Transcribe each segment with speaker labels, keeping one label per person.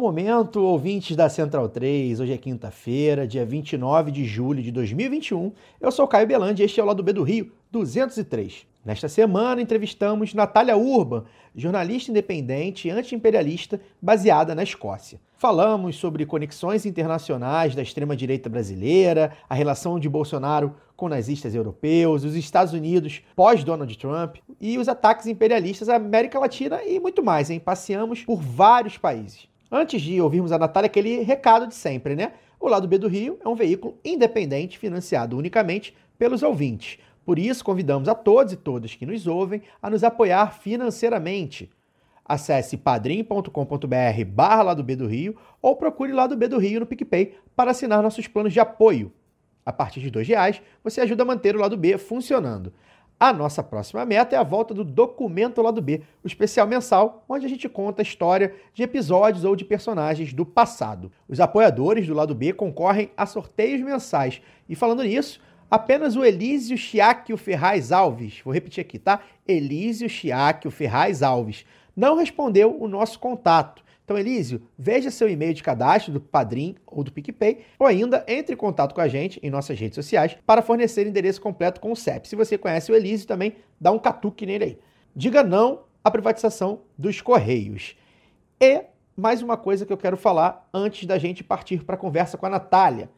Speaker 1: Momento, ouvintes da Central 3. Hoje é quinta-feira, dia 29 de julho de 2021. Eu sou Caio Belandi e este é o Lado B do Rio 203. Nesta semana, entrevistamos Natália Urban, jornalista independente e anti-imperialista baseada na Escócia. Falamos sobre conexões internacionais da extrema-direita brasileira, a relação de Bolsonaro com nazistas europeus, os Estados Unidos pós-Donald Trump e os ataques imperialistas à América Latina e muito mais, hein? Passeamos por vários países. Antes de ouvirmos a Natália, aquele recado de sempre, né? O Lado B do Rio é um veículo independente financiado unicamente pelos ouvintes. Por isso, convidamos a todos e todas que nos ouvem a nos apoiar financeiramente. Acesse padrim.com.br barra Lado B do Rio ou procure Lado B do Rio no PicPay para assinar nossos planos de apoio. A partir de R$ reais, você ajuda a manter o Lado B funcionando. A nossa próxima meta é a volta do Documento Lado B, o especial mensal, onde a gente conta a história de episódios ou de personagens do passado. Os apoiadores do Lado B concorrem a sorteios mensais. E falando nisso, apenas o Elísio Chiáquio Ferraz Alves, vou repetir aqui, tá? Elísio Chiáquio Ferraz Alves, não respondeu o nosso contato. Então, Elísio, veja seu e-mail de cadastro do Padrim ou do PicPay, ou ainda entre em contato com a gente em nossas redes sociais para fornecer endereço completo com o CEP. Se você conhece o Elísio também, dá um catuque nele aí. Diga não à privatização dos Correios. E mais uma coisa que eu quero falar antes da gente partir para a conversa com a Natália.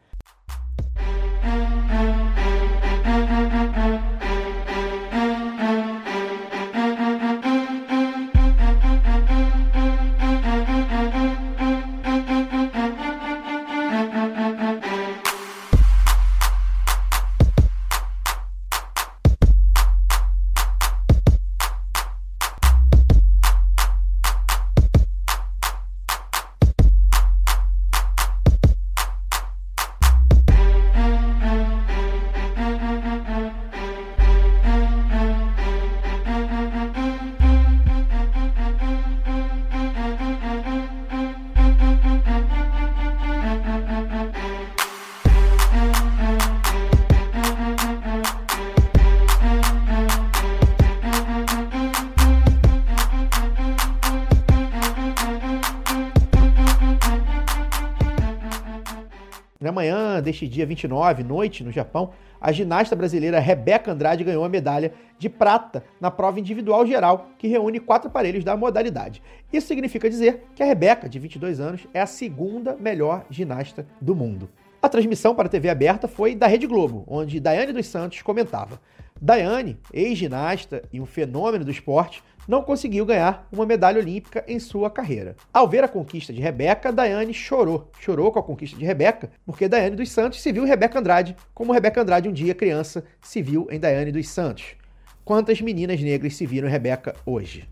Speaker 1: Na manhã deste dia 29, noite, no Japão, a ginasta brasileira Rebeca Andrade ganhou a medalha de prata na prova individual geral, que reúne quatro aparelhos da modalidade. Isso significa dizer que a Rebeca, de 22 anos, é a segunda melhor ginasta do mundo. A transmissão para a TV aberta foi da Rede Globo, onde Daiane dos Santos comentava. Daiane, ex-ginasta e um fenômeno do esporte, não conseguiu ganhar uma medalha olímpica em sua carreira. Ao ver a conquista de Rebeca, Daiane chorou. Chorou com a conquista de Rebeca, porque Daiane dos Santos se viu em Rebeca Andrade, como Rebeca Andrade um dia criança se viu em Daiane dos Santos. Quantas meninas negras se viram em Rebeca hoje?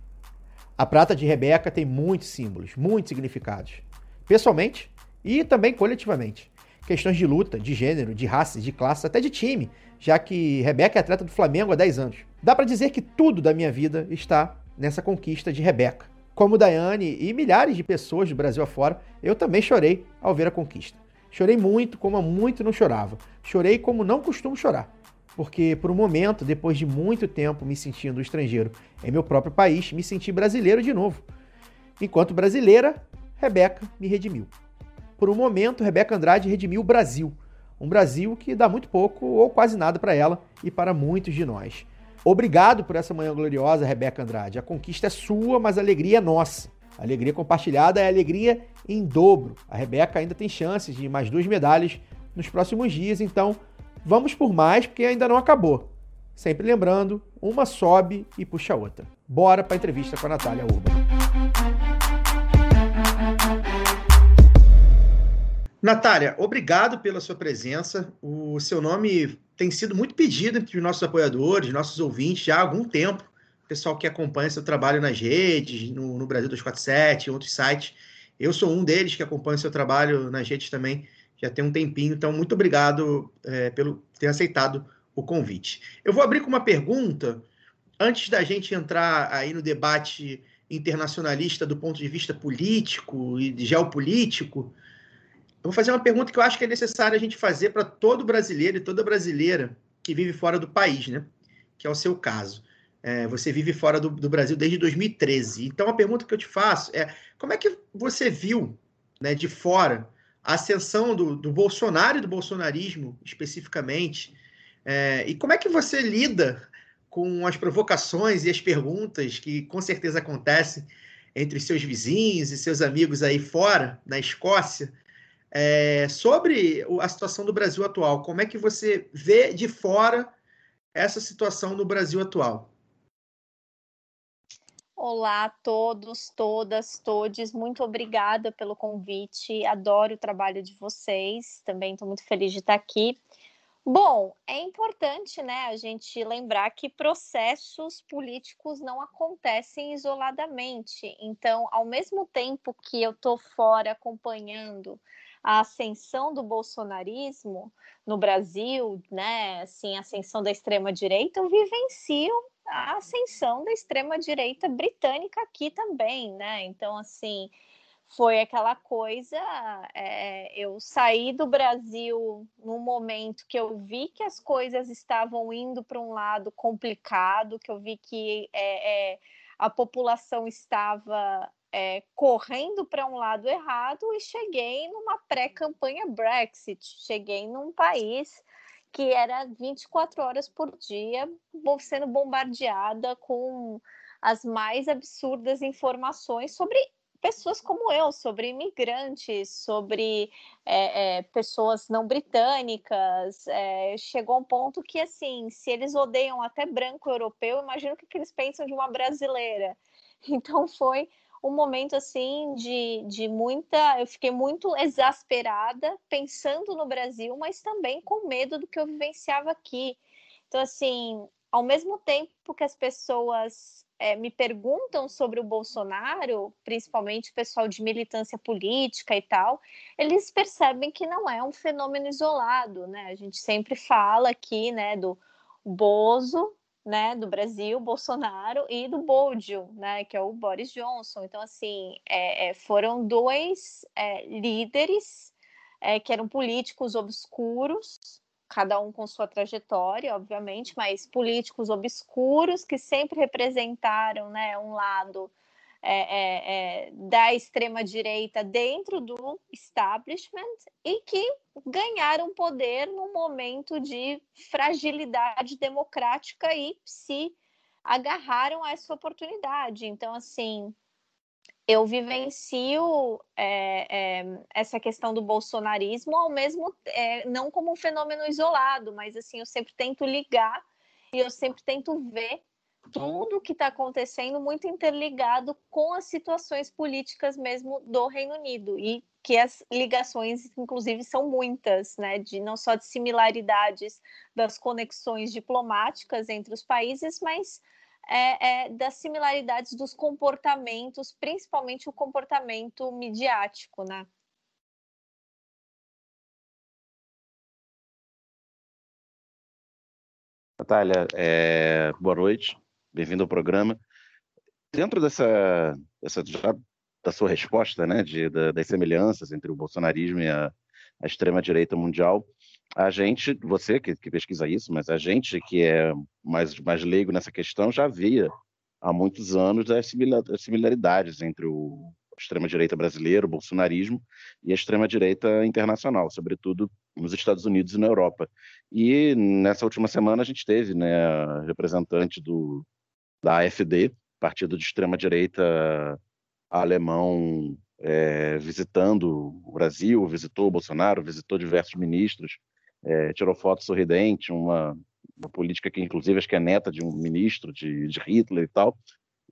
Speaker 1: A prata de Rebeca tem muitos símbolos, muitos significados. Pessoalmente e também coletivamente. Questões de luta, de gênero, de raça, de classe, até de time, já que Rebeca é atleta do Flamengo há 10 anos. Dá para dizer que tudo da minha vida está nessa conquista de Rebeca. Como Daiane e milhares de pessoas do Brasil afora, eu também chorei ao ver a conquista. Chorei muito, como há muito não chorava. Chorei como não costumo chorar. Porque, por um momento, depois de muito tempo me sentindo estrangeiro em meu próprio país, me senti brasileiro de novo. Enquanto brasileira, Rebeca me redimiu. Por um momento, Rebeca Andrade redimiu o Brasil. Um Brasil que dá muito pouco ou quase nada para ela e para muitos de nós. Obrigado por essa manhã gloriosa, Rebeca Andrade. A conquista é sua, mas a alegria é nossa. A alegria compartilhada é alegria em dobro. A Rebeca ainda tem chances de mais duas medalhas nos próximos dias, então vamos por mais, porque ainda não acabou. Sempre lembrando, uma sobe e puxa a outra. Bora para a entrevista com a Natália Urban. Natália, obrigado pela sua presença. O seu nome tem sido muito pedido entre os nossos apoiadores, nossos ouvintes, já há algum tempo. O pessoal que acompanha seu trabalho nas redes, no, no Brasil 247, em outros sites. Eu sou um deles que acompanha seu trabalho nas redes também já tem um tempinho. Então, muito obrigado é, pelo ter aceitado o convite. Eu vou abrir com uma pergunta, antes da gente entrar aí no debate internacionalista do ponto de vista político e geopolítico. Eu vou fazer uma pergunta que eu acho que é necessária a gente fazer para todo brasileiro e toda brasileira que vive fora do país, né? Que é o seu caso. É, você vive fora do, do, Brasil desde 2013. Então, a pergunta que eu te faço é: como é que você viu, né, de fora, a ascensão do, do Bolsonaro e do bolsonarismo, especificamente? É, e como é que você lida com as provocações e as perguntas que com certeza acontecem entre seus vizinhos e seus amigos aí fora, na Escócia, é, sobre a situação do Brasil atual. Como é que você vê de fora essa situação no Brasil atual?
Speaker 2: Olá a todos, todas, todes. Muito obrigada pelo convite. Adoro o trabalho de vocês. Também estou muito feliz de estar aqui. Bom, é importante, né, a gente lembrar que processos políticos não acontecem isoladamente. Então, ao mesmo tempo que eu estou fora acompanhando a ascensão do bolsonarismo no Brasil, né, assim, a ascensão da extrema direita, eu vivencio a ascensão da extrema direita britânica aqui também, né? Então, assim, foi aquela coisa. É, eu saí do Brasil no momento que eu vi que as coisas estavam indo para um lado complicado, que eu vi que é, é, a população estava é, correndo para um lado errado e cheguei numa pré-campanha Brexit. Cheguei num país que era 24 horas por dia sendo bombardeada com as mais absurdas informações sobre pessoas como eu, sobre imigrantes, sobre é, é, pessoas não britânicas. É, chegou um ponto que, assim, se eles odeiam até branco europeu, imagino o que, que eles pensam de uma brasileira. Então foi um momento assim de, de muita. Eu fiquei muito exasperada pensando no Brasil, mas também com medo do que eu vivenciava aqui. Então, assim, ao mesmo tempo que as pessoas é, me perguntam sobre o Bolsonaro, principalmente o pessoal de militância política e tal, eles percebem que não é um fenômeno isolado, né? A gente sempre fala aqui, né, do Bozo, né, do Brasil, Bolsonaro, e do Bodio, né, que é o Boris Johnson. Então, assim, é, é, foram dois é, líderes é, que eram políticos obscuros, cada um com sua trajetória, obviamente, mas políticos obscuros que sempre representaram, né, um lado é, é, é, da extrema-direita dentro do establishment e que ganharam poder num momento de fragilidade democrática e se agarraram a essa oportunidade. Então, assim, eu vivencio é, é, essa questão do bolsonarismo ao mesmo é, não como um fenômeno isolado, mas assim eu sempre tento ligar e eu sempre tento ver tudo que está acontecendo muito interligado com as situações políticas mesmo do Reino Unido e que as ligações, inclusive, são muitas, né? De não só de similaridades das conexões diplomáticas entre os países, mas é, é, das similaridades dos comportamentos, principalmente o comportamento midiático, né?
Speaker 3: Natália, é, boa noite bem-vindo ao programa. Dentro dessa, dessa já, da sua resposta, né, de, da, das semelhanças entre o bolsonarismo e a, a extrema-direita mundial, a gente, você que, que, pesquisa isso, mas a gente que é mais, mais leigo nessa questão já via há muitos anos as, similaridades entre o extrema-direita brasileiro, o bolsonarismo, e a extrema-direita internacional, sobretudo nos Estados Unidos e na Europa. E nessa última semana a gente teve né, representante do, da AfD, partido de extrema-direita alemão é, visitando o Brasil, visitou o Bolsonaro, visitou diversos ministros, é, tirou foto sorridente, uma, uma, política que, inclusive, acho que é neta de um ministro de, de Hitler e tal.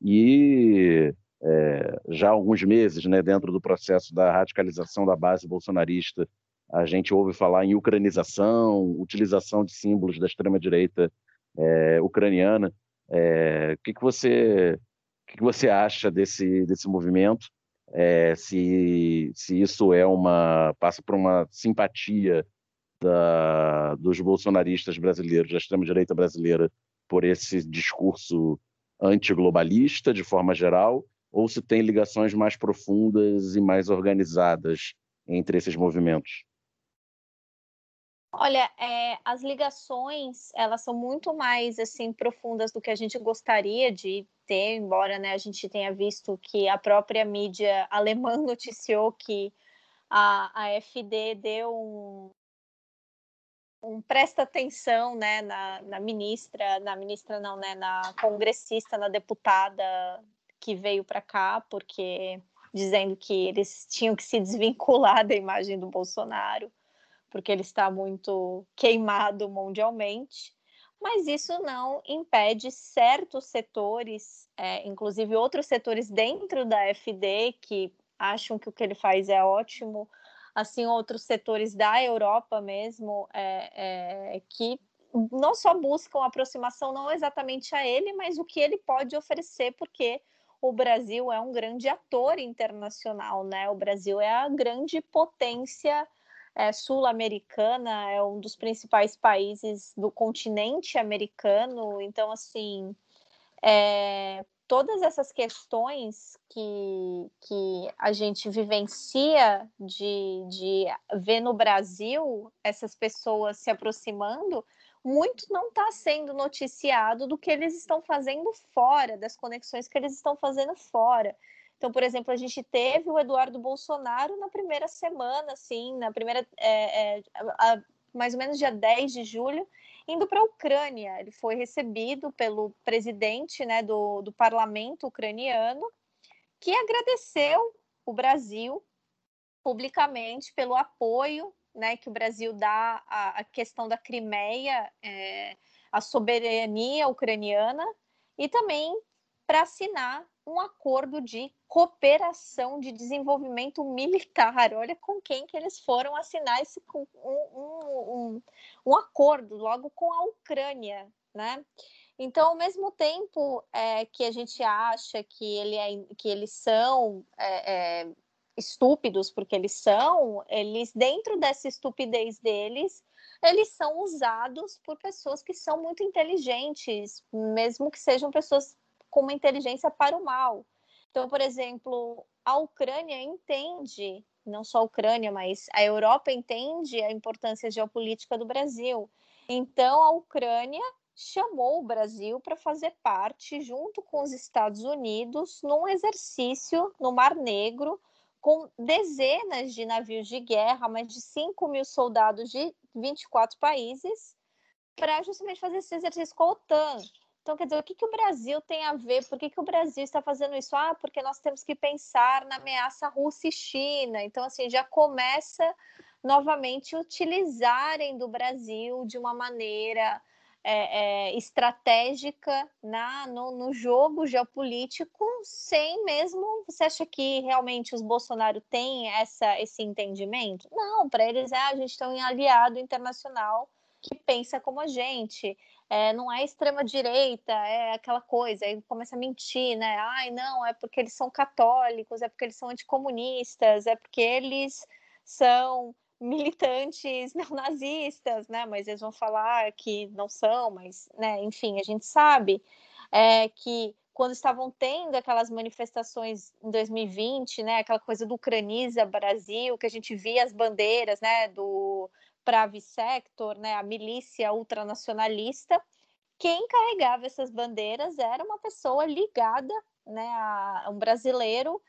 Speaker 3: E é, já há alguns meses, né, dentro do processo da radicalização da base bolsonarista, a gente ouve falar em ucranização, utilização de símbolos da extrema-direita é, ucraniana. É, o que, que, você, o que, que você acha desse, desse movimento? É, se, se isso é uma passa por uma simpatia da, dos bolsonaristas brasileiros, da extrema-direita brasileira, por esse discurso antiglobalista, de forma geral, ou se tem ligações mais profundas e mais organizadas entre esses movimentos?
Speaker 2: Olha, é, as ligações elas são muito mais assim profundas do que a gente gostaria de ter, embora né, a gente tenha visto que a própria mídia alemã noticiou que a, a FD deu um, um presta atenção né, na, na ministra, na ministra não, né, na congressista, na deputada que veio para cá, porque dizendo que eles tinham que se desvincular da imagem do Bolsonaro, porque ele está muito queimado mundialmente. Mas isso não impede certos setores, é, inclusive outros setores dentro da FD, que acham que o que ele faz é ótimo, assim outros setores da Europa mesmo é, é, que não só buscam aproximação não exatamente a ele, mas o que ele pode oferecer, porque o Brasil é um grande ator internacional, né? O Brasil é a grande potência é, sul-americana, é um dos principais países do continente americano, então assim é, todas essas questões que, que a gente vivencia de, de ver no Brasil essas pessoas se aproximando, muito não está sendo noticiado do que eles estão fazendo fora, das conexões que eles estão fazendo fora. Então, por exemplo, a gente teve o Eduardo Bolsonaro na primeira semana, assim, na primeira, é, é, a, mais ou menos dia 10 de julho, indo para a Ucrânia. Ele foi recebido pelo presidente né, do, do parlamento ucraniano, que agradeceu o Brasil publicamente pelo apoio né, que o Brasil dá à, à questão da Crimeia, é, à soberania ucraniana, e também para assinar um acordo de cooperação de desenvolvimento militar. Olha com quem que eles foram assinar esse um, um, um, acordo logo com a Ucrânia, né? Então, ao mesmo tempo é, que a gente acha que, ele é, que eles são é, é, estúpidos, porque eles são, eles, dentro dessa estupidez deles, eles são usados por pessoas que são muito inteligentes, mesmo que sejam pessoas com uma inteligência para o mal. Então, por exemplo, a Ucrânia entende, não só a Ucrânia, mas a Europa entende a importância geopolítica do Brasil. Então, a Ucrânia chamou o Brasil para fazer parte, junto com os Estados Unidos, num exercício no Mar Negro, com dezenas de navios de guerra, mais de 5 mil soldados de 24 países, para justamente fazer esse exercício com a OTAN. Então, quer dizer, o que, que o Brasil tem a ver? Por que, que o Brasil está fazendo isso? Ah, porque nós temos que pensar na ameaça Rússia e China. Então, assim, já começa novamente utilizarem do Brasil de uma maneira é, é, estratégica na, no, no, jogo geopolítico, sem mesmo. Você acha que realmente os Bolsonaro têm essa, esse entendimento? Não, para eles é a gente tem um aliado internacional que pensa como a gente é, não é extrema direita, é aquela coisa, aí começa a mentir, né? Ai, não, é porque eles são católicos, é porque eles são anticomunistas, é porque eles são militantes neonazistas, né? Mas eles vão falar que não são, mas, né? Enfim, a gente sabe é, que quando estavam tendo aquelas manifestações em 2020, né? Aquela coisa do Ucraniza Brasil, que a gente via as bandeiras, né? Do Pravi Sector, né, a milícia ultranacionalista, quem carregava essas bandeiras era uma pessoa ligada né, a um brasileiro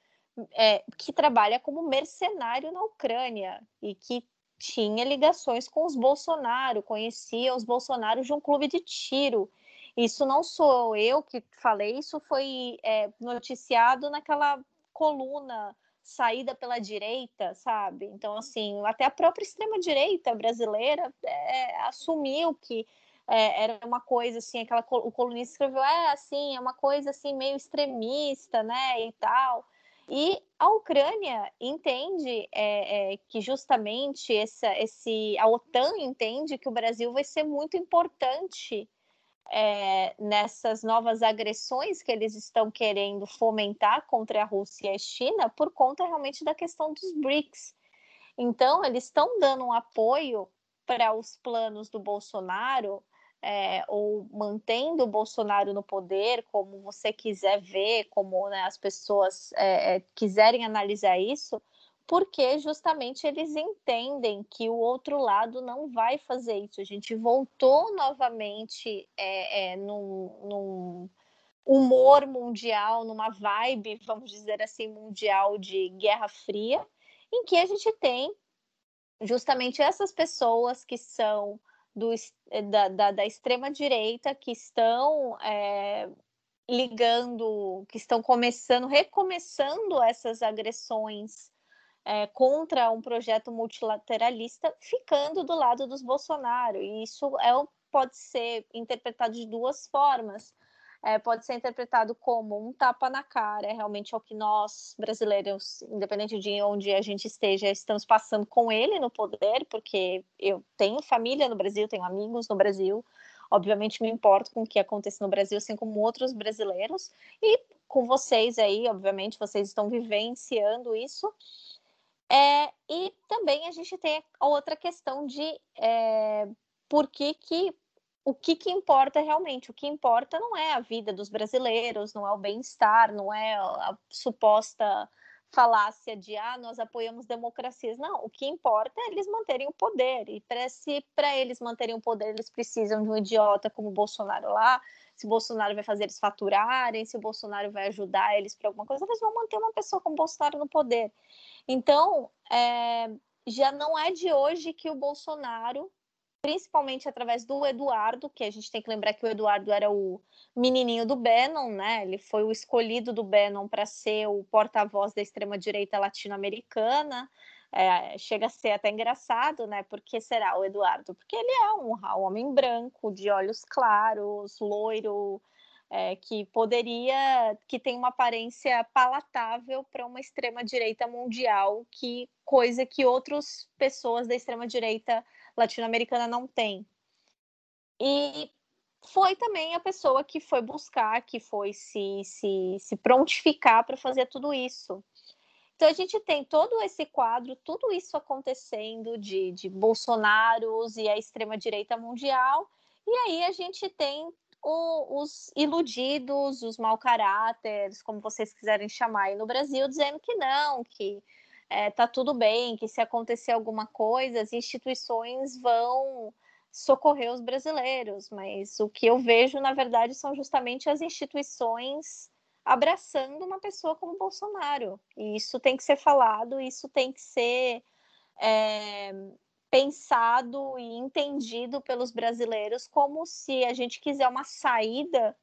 Speaker 2: é, que trabalha como mercenário na Ucrânia e que tinha ligações com os Bolsonaro, conhecia os Bolsonaro de um clube de tiro. Isso não sou eu que falei, isso foi é, noticiado naquela coluna saída pela direita, sabe? Então, assim, até a própria extrema-direita brasileira é, assumiu que é, era uma coisa assim, aquela o colunista escreveu, é assim, é uma coisa assim meio extremista, né, e tal. E a Ucrânia entende é, é, que justamente essa, esse, a OTAN entende que o Brasil vai ser muito importante é, nessas novas agressões que eles estão querendo fomentar contra a Rússia e a China por conta realmente da questão dos BRICS. Então, eles estão dando um apoio para os planos do Bolsonaro é, ou mantendo o Bolsonaro no poder, como você quiser ver, como né, as pessoas é, é, quiserem analisar isso, porque justamente eles entendem que o outro lado não vai fazer isso. A gente voltou novamente é, é, num, num humor mundial, numa vibe, vamos dizer assim, mundial de Guerra Fria, em que a gente tem justamente essas pessoas que são do, da, da, da extrema-direita que estão é, ligando, que estão começando, recomeçando essas agressões é, contra um projeto multilateralista, ficando do lado dos Bolsonaro. E isso é, pode ser interpretado de duas formas é, pode ser interpretado como um tapa na cara, é realmente é o que nós, brasileiros, independente de onde a gente esteja, estamos passando com ele no poder, porque eu tenho família no Brasil, tenho amigos no Brasil, obviamente me importo com o que acontece no Brasil, assim como outros brasileiros, e com vocês aí, obviamente, vocês estão vivenciando isso. É, e também a gente tem a outra questão de é, por que, que o que, que importa realmente? O que importa não é a vida dos brasileiros, não é o bem-estar, não é a suposta falácia de ah, nós apoiamos democracias. Não, o que importa é eles manterem o poder. E para eles manterem o poder, eles precisam de um idiota como o Bolsonaro lá. Se Bolsonaro vai fazer eles faturarem, se Bolsonaro vai ajudar eles para alguma coisa, eles vão manter uma pessoa como Bolsonaro no poder. Então, é, já não é de hoje que o Bolsonaro principalmente através do Eduardo, que a gente tem que lembrar que o Eduardo era o menininho do Bannon, né? Ele foi o escolhido do Bannon para ser o porta-voz da extrema-direita latino-americana. É, chega a ser até engraçado, né? Por que será o Eduardo? Porque ele é um, um homem branco, de olhos claros, loiro, é, que poderia, que tem uma aparência palatável para uma extrema direita mundial, que coisa que outras pessoas da extrema direita latino-americana não tem. E foi também a pessoa que foi buscar, que foi se, se, se prontificar para fazer tudo isso. Então a gente tem todo esse quadro, tudo isso acontecendo de, de Bolsonaros e a extrema-direita mundial, e aí a gente tem o, os iludidos, os mau caráteres, como vocês quiserem chamar aí no Brasil, dizendo que não, que é, tá tudo bem, que se acontecer alguma coisa, as instituições vão socorrer os brasileiros, mas o que eu vejo, na verdade, são justamente as instituições abraçando uma pessoa como Bolsonaro. E isso tem que ser falado, isso tem que ser é, pensado e entendido pelos brasileiros como se a gente quiser uma saída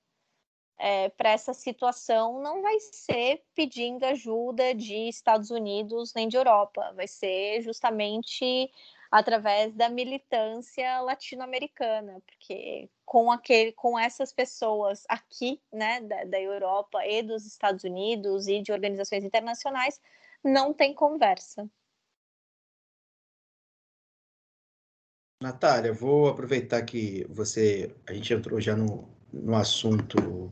Speaker 2: é, para essa situação não vai ser pedindo ajuda de Estados Unidos nem de Europa, vai ser justamente através da militância latino-americana, porque com aquele, com essas pessoas aqui, né, da, da Europa e dos Estados Unidos e de organizações internacionais, não tem conversa.
Speaker 1: Natália, vou aproveitar que você, a gente entrou já no, no assunto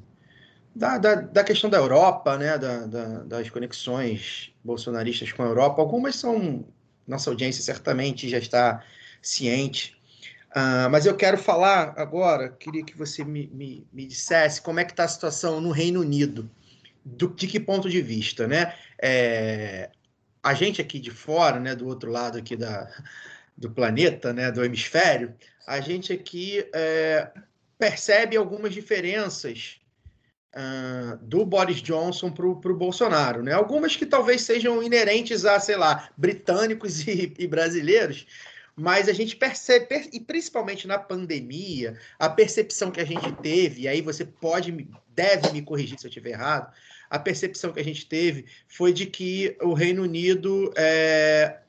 Speaker 1: da, da, da, questão da Europa, né, da, da, das conexões bolsonaristas com a Europa. Algumas são, nossa audiência certamente já está ciente, uh, mas eu quero falar agora, queria que você me, me, me dissesse como é que está a situação no Reino Unido, do, de que ponto de vista, né? É, a gente aqui de fora, né, do outro lado aqui da, do planeta, né, do hemisfério, a gente aqui é, percebe algumas diferenças uh, do Boris Johnson para o Bolsonaro. Né? Algumas que talvez sejam inerentes a, sei lá, britânicos e, e brasileiros, mas a gente percebe, e principalmente na pandemia, a percepção que a gente teve, e aí você pode deve me corrigir se eu estiver errado, a percepção que a gente teve foi de que o Reino Unido é,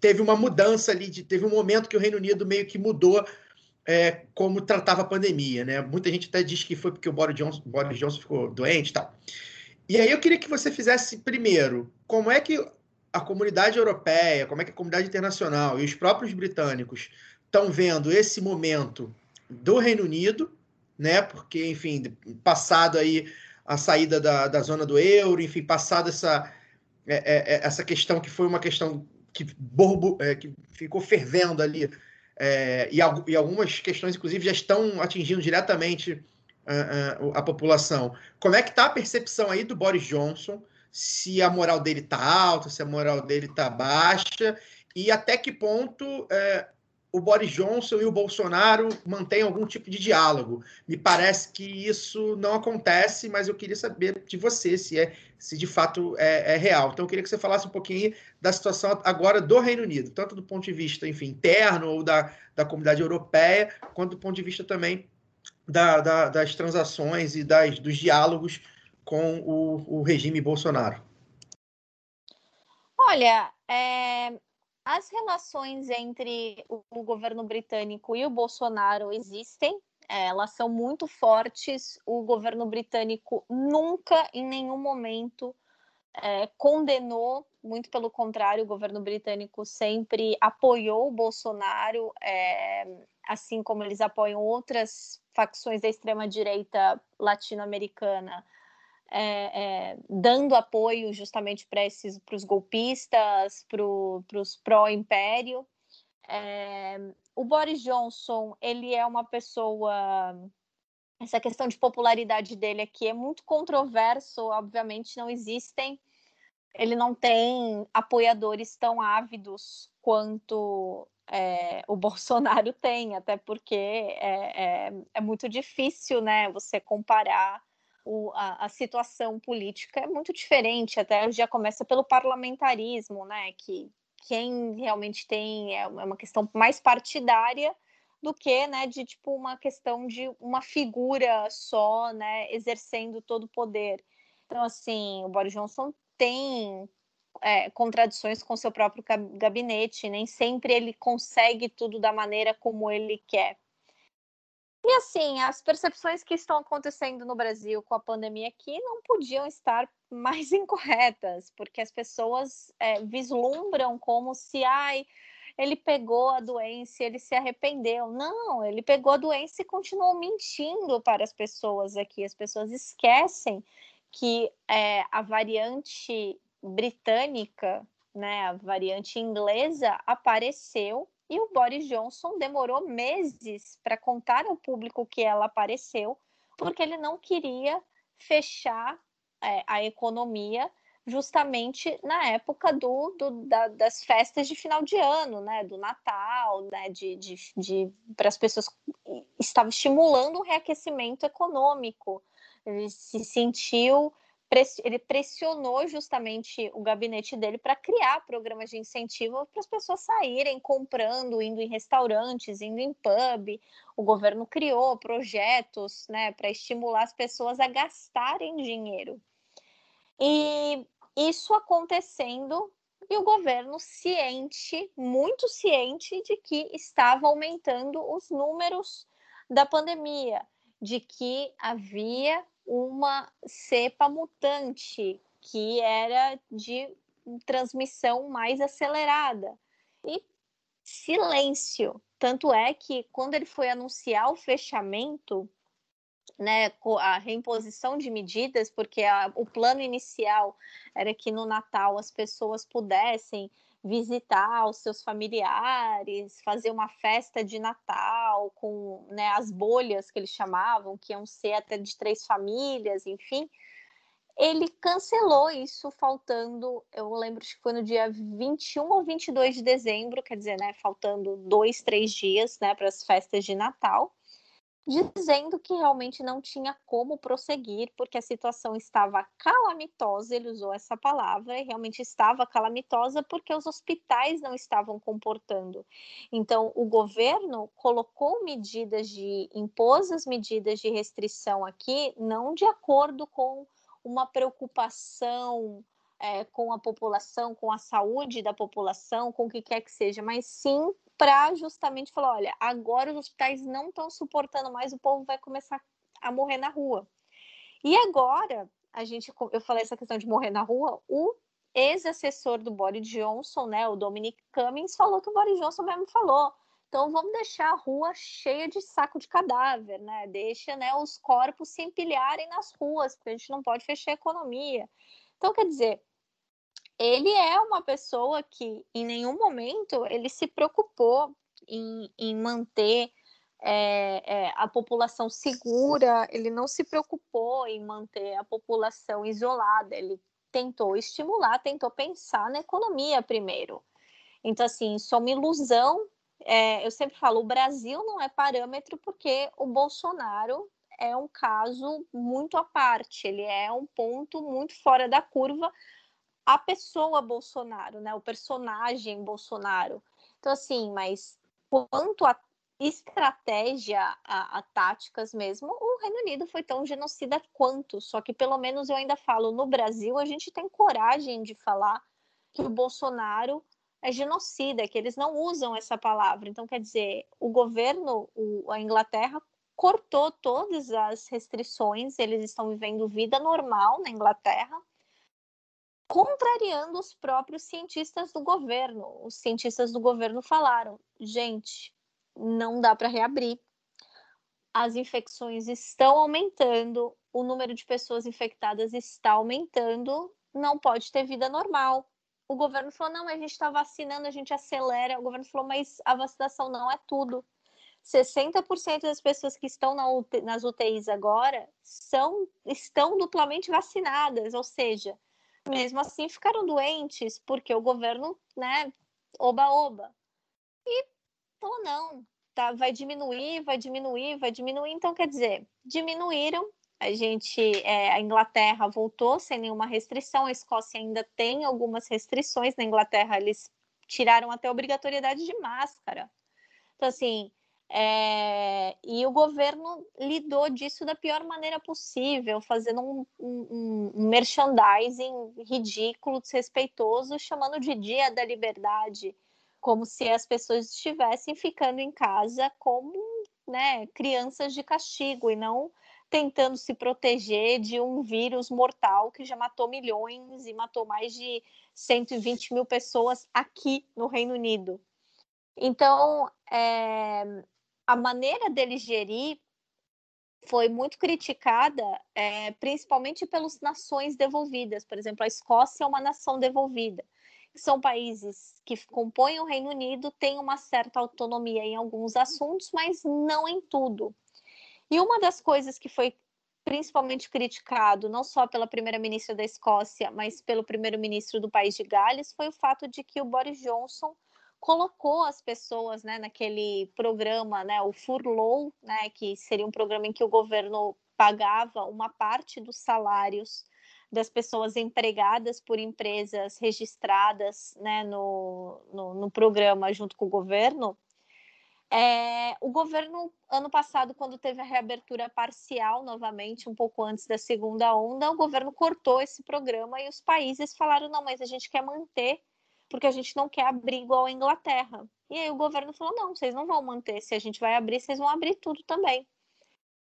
Speaker 1: teve uma mudança ali, de, teve um momento que o Reino Unido meio que mudou é, como tratava a pandemia, né? Muita gente até diz que foi porque o Boris Johnson, Boris Johnson ficou doente e tal. E aí eu queria que você fizesse primeiro, como é que a comunidade europeia, como é que a comunidade internacional e os próprios britânicos estão vendo esse momento do Reino Unido, né? Porque, enfim, passado aí a saída da, da zona do euro, enfim, passado essa, é, é, é essa questão que foi uma questão que, borbo, é, que ficou fervendo ali, é, e, e, algumas questões, inclusive, já estão atingindo diretamente a, a, população. Como é que está a percepção aí do Boris Johnson? Se a moral dele está alta, se a moral dele está baixa, e até que ponto é, o Boris Johnson e o Bolsonaro mantêm algum tipo de diálogo. Me parece que isso não acontece, mas eu queria saber de você se é se de fato é, é, real. Então eu queria que você falasse um pouquinho da situação agora do Reino Unido, tanto do ponto de vista, enfim, interno ou da, da comunidade europeia, quanto do ponto de vista também da, da, das transações e das, dos diálogos com o, o regime Bolsonaro.
Speaker 2: Olha, é, as relações entre o, governo britânico e o Bolsonaro existem, é, elas são muito fortes. O governo britânico nunca, em nenhum momento, é, condenou, muito pelo contrário, o governo britânico sempre apoiou o Bolsonaro, é, assim como eles apoiam outras facções da extrema-direita latino-americana é, é, dando apoio justamente para esses para os golpistas, para os pró-império. É, o Boris Johnson ele é uma pessoa essa questão de popularidade dele aqui é muito controverso, obviamente não existem, ele não tem apoiadores tão ávidos quanto é, o Bolsonaro tem, até porque é, é, é, muito difícil, né, você comparar o, a, a, situação política é muito diferente, até já começa pelo parlamentarismo, né? Que quem realmente tem é, é uma questão mais partidária do que, né, de tipo uma questão de uma figura só, né, exercendo todo o poder. Então, assim, o Boris Johnson tem é, contradições com seu próprio gabinete, nem sempre ele consegue tudo da maneira como ele quer. E assim, as percepções que estão acontecendo no Brasil com a pandemia aqui não podiam estar mais incorretas, porque as pessoas é, vislumbram como se, ai, ele pegou a doença, ele se arrependeu. Não, ele pegou a doença e continuou mentindo para as pessoas aqui. As pessoas esquecem que é, a variante britânica, né, a variante inglesa, apareceu e o Boris Johnson demorou meses para contar ao público que ela apareceu, porque ele não queria fechar é, a economia justamente na época do, do da, das festas de final de ano, né, do Natal, né, de, de, de para as pessoas estava estimulando um reaquecimento econômico. Ele se sentiu ele pressionou justamente o gabinete dele para criar programas de incentivo para as pessoas saírem comprando, indo em restaurantes, indo em pub. O governo criou projetos né, para estimular as pessoas a gastarem dinheiro. E isso acontecendo e o governo ciente, muito ciente de que estava aumentando os números da pandemia, de que havia uma cepa mutante que era de transmissão mais acelerada. E silêncio. Tanto é que quando ele foi anunciar o fechamento, né, a reimposição de medidas, porque a, o plano inicial era que no Natal as pessoas pudessem visitar os seus familiares, fazer uma festa de Natal com né, as bolhas que eles chamavam, que iam ser até de três famílias, enfim. Ele cancelou isso faltando, eu lembro que foi no dia 21 ou 22 de dezembro, quer dizer, né, faltando dois, três dias né, para as festas de Natal. Dizendo que realmente não tinha como prosseguir, porque a situação estava calamitosa, ele usou essa palavra, e realmente estava calamitosa porque os hospitais não estavam comportando. Então, o governo colocou medidas de, impôs as medidas de restrição aqui, não de acordo com uma preocupação é, com a população, com a saúde da população, com o que quer que seja, mas sim para justamente falar: olha, agora os hospitais não estão suportando mais, o povo vai começar a morrer na rua. E agora, a gente, eu falei essa questão de morrer na rua, o ex-assessor do Boris Johnson, né, o Dominic Cummings, falou que o Boris Johnson mesmo falou. Então vamos deixar a rua cheia de saco de cadáver, né? Deixa né, os corpos se empilharem nas ruas, porque a gente não pode fechar a economia. Então, quer dizer, ele é uma pessoa que em nenhum momento ele se preocupou em, em manter é, é, a população segura, ele não se preocupou em manter a população isolada, ele tentou estimular, tentou pensar na economia primeiro. Então, assim, é uma ilusão. É, eu sempre falo, o Brasil não é parâmetro porque o Bolsonaro é um caso muito à parte, ele é um ponto muito fora da curva a pessoa Bolsonaro, né? O personagem Bolsonaro. Então, assim, mas quanto a estratégia, a, a, táticas mesmo, o Reino Unido foi tão genocida quanto. Só que pelo menos eu ainda falo, no Brasil a gente tem coragem de falar que o Bolsonaro é genocida, que eles não usam essa palavra. Então, quer dizer, o governo, o, a Inglaterra, cortou todas as restrições, eles estão vivendo vida normal na Inglaterra contrariando os próprios cientistas do governo. Os cientistas do governo falaram: gente, não dá para reabrir. As infecções estão aumentando, o número de pessoas infectadas está aumentando, não pode ter vida normal. O governo falou: não, a gente está vacinando, a gente acelera. O governo falou: mas a vacinação não é tudo. 60% das pessoas que estão na UTI, nas UTIs agora são, estão duplamente vacinadas, ou seja, mesmo assim ficaram doentes, porque o governo, né, oba-oba. E falou, não, tá, vai diminuir, vai diminuir, vai diminuir. Então, quer dizer, diminuíram. A gente, é, a Inglaterra voltou sem nenhuma restrição, a Escócia ainda tem algumas restrições. Na Inglaterra, eles tiraram até a obrigatoriedade de máscara. Então, assim, é, e o governo lidou disso da pior maneira possível, fazendo um, um, um, merchandising ridículo, desrespeitoso, chamando de Dia da Liberdade, como se as pessoas estivessem ficando em casa como né, crianças de castigo e não tentando se proteger de um vírus mortal que já matou milhões e matou mais de 120 mil pessoas aqui no Reino Unido. Então, é, a maneira dele gerir foi muito criticada, é, principalmente pelas nações devolvidas. Por exemplo, a Escócia é uma nação devolvida. São países que compõem o Reino Unido, têm uma certa autonomia em alguns assuntos, mas não em tudo. E uma das coisas que foi principalmente criticado, não só pela primeira-ministra da Escócia, mas pelo primeiro-ministro do país de Gales, foi o fato de que o Boris Johnson colocou as pessoas né, naquele programa, né, o Furlough, né, que seria um programa em que o governo pagava uma parte dos salários das pessoas empregadas por empresas registradas né, no, no, no programa junto com o governo. É, o governo, ano passado, quando teve a reabertura parcial novamente, um pouco antes da segunda onda, o governo cortou esse programa e os países falaram: não, mas a gente quer manter porque a gente não quer abrir igual a Inglaterra. E aí o governo falou: não, vocês não vão manter. Se a gente vai abrir, vocês vão abrir tudo também.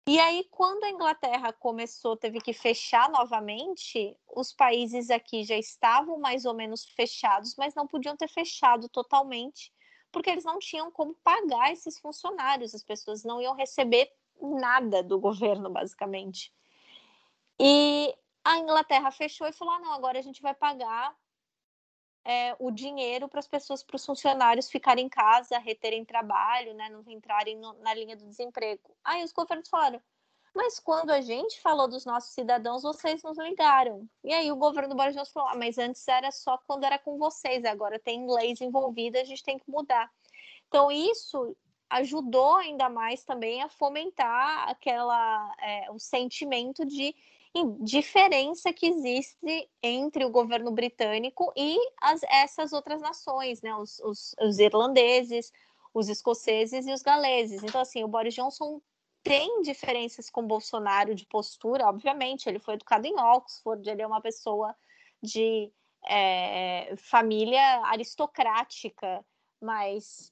Speaker 2: E aí, quando a Inglaterra começou, teve que fechar novamente, os países aqui já estavam mais ou menos fechados, mas não podiam ter fechado totalmente, porque eles não tinham como pagar esses funcionários, as pessoas não iam receber nada do governo, basicamente. E a Inglaterra fechou e falou: ah, não, agora a gente vai pagar é, o dinheiro para as pessoas, para os funcionários ficarem em casa, reterem trabalho, né, não entrarem no, na linha do desemprego. Aí os governos falaram, mas quando a gente falou dos nossos cidadãos, vocês nos ligaram. E aí o governo do Boris Johnson falou, ah, mas antes era só quando era com vocês, agora tem leis envolvidas, a gente tem que mudar. Então isso ajudou ainda mais também a fomentar aquela é, o sentimento de diferença que existe entre o governo britânico e as, essas outras nações, né? Os, os, os, irlandeses, os escoceses e os galeses. Então, assim, o Boris Johnson tem diferenças com Bolsonaro de postura, obviamente. Ele foi educado em Oxford, ele é uma pessoa de é, família aristocrática, mas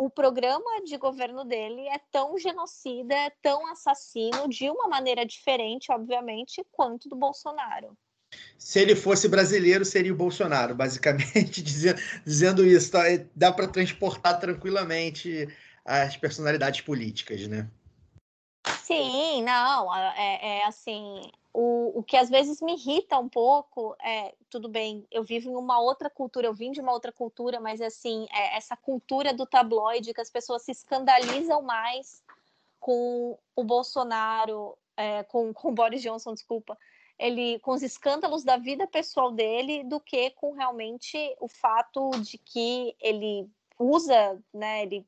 Speaker 2: o programa de governo dele é tão genocida, é tão assassino, de uma maneira diferente, obviamente, quanto do Bolsonaro.
Speaker 1: Se ele fosse brasileiro, seria o Bolsonaro, basicamente, dizendo, dizendo isso. Tá? Dá para transportar tranquilamente as personalidades políticas, né?
Speaker 2: Sim, não, é, é assim, o, o que às vezes me irrita um pouco é, tudo bem, eu vivo em uma outra cultura, eu vim de uma outra cultura, mas assim, é essa cultura do tabloide que as pessoas se escandalizam mais com o Bolsonaro, é, com, com o Boris Johnson, desculpa, ele com os escândalos da vida pessoal dele do que com realmente o fato de que ele usa, né, ele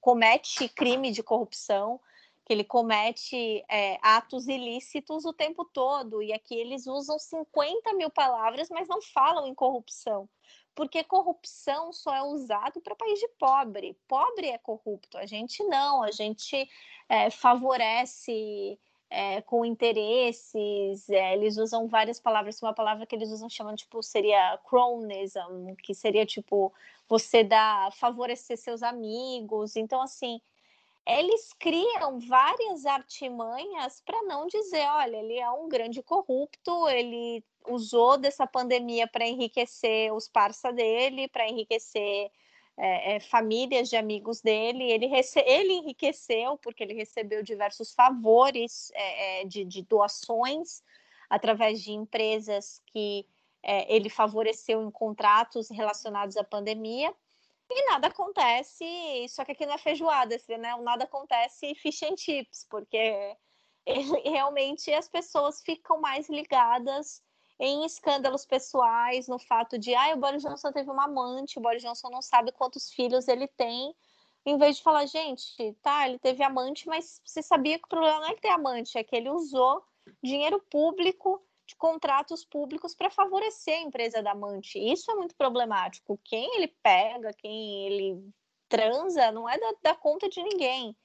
Speaker 2: comete crime de corrupção que ele comete é, atos ilícitos o tempo todo, e aqui eles usam 50 mil palavras, mas não falam em corrupção, porque corrupção só é usado para país de pobre. Pobre é corrupto, a gente não, a gente é, favorece é, com interesses, é, eles usam várias palavras, uma palavra que eles usam chamando, tipo, seria cronyism, que seria, tipo, você dá, favorecer seus amigos, então, assim, eles criam várias artimanhas para não dizer, olha, ele é um grande corrupto, ele usou dessa pandemia para enriquecer os parça dele, para enriquecer é, é, famílias de amigos dele. Ele, ele enriqueceu porque ele recebeu diversos favores é, é, de, de, doações através de empresas que é, ele favoreceu em contratos relacionados à pandemia. E nada acontece, só que aqui não é feijoada, né? Nada acontece fish and chips, porque realmente as pessoas ficam mais ligadas em escândalos pessoais, no fato de, ah, o Boris Johnson teve uma amante, o Boris Johnson não sabe quantos filhos ele tem, em vez de falar, gente, tá, ele teve amante, mas você sabia que o problema não é ele ter amante, é que ele usou dinheiro público de contratos públicos para favorecer a empresa da amante. Isso é muito problemático. Quem ele pega, quem ele transa, não é da, da conta de ninguém.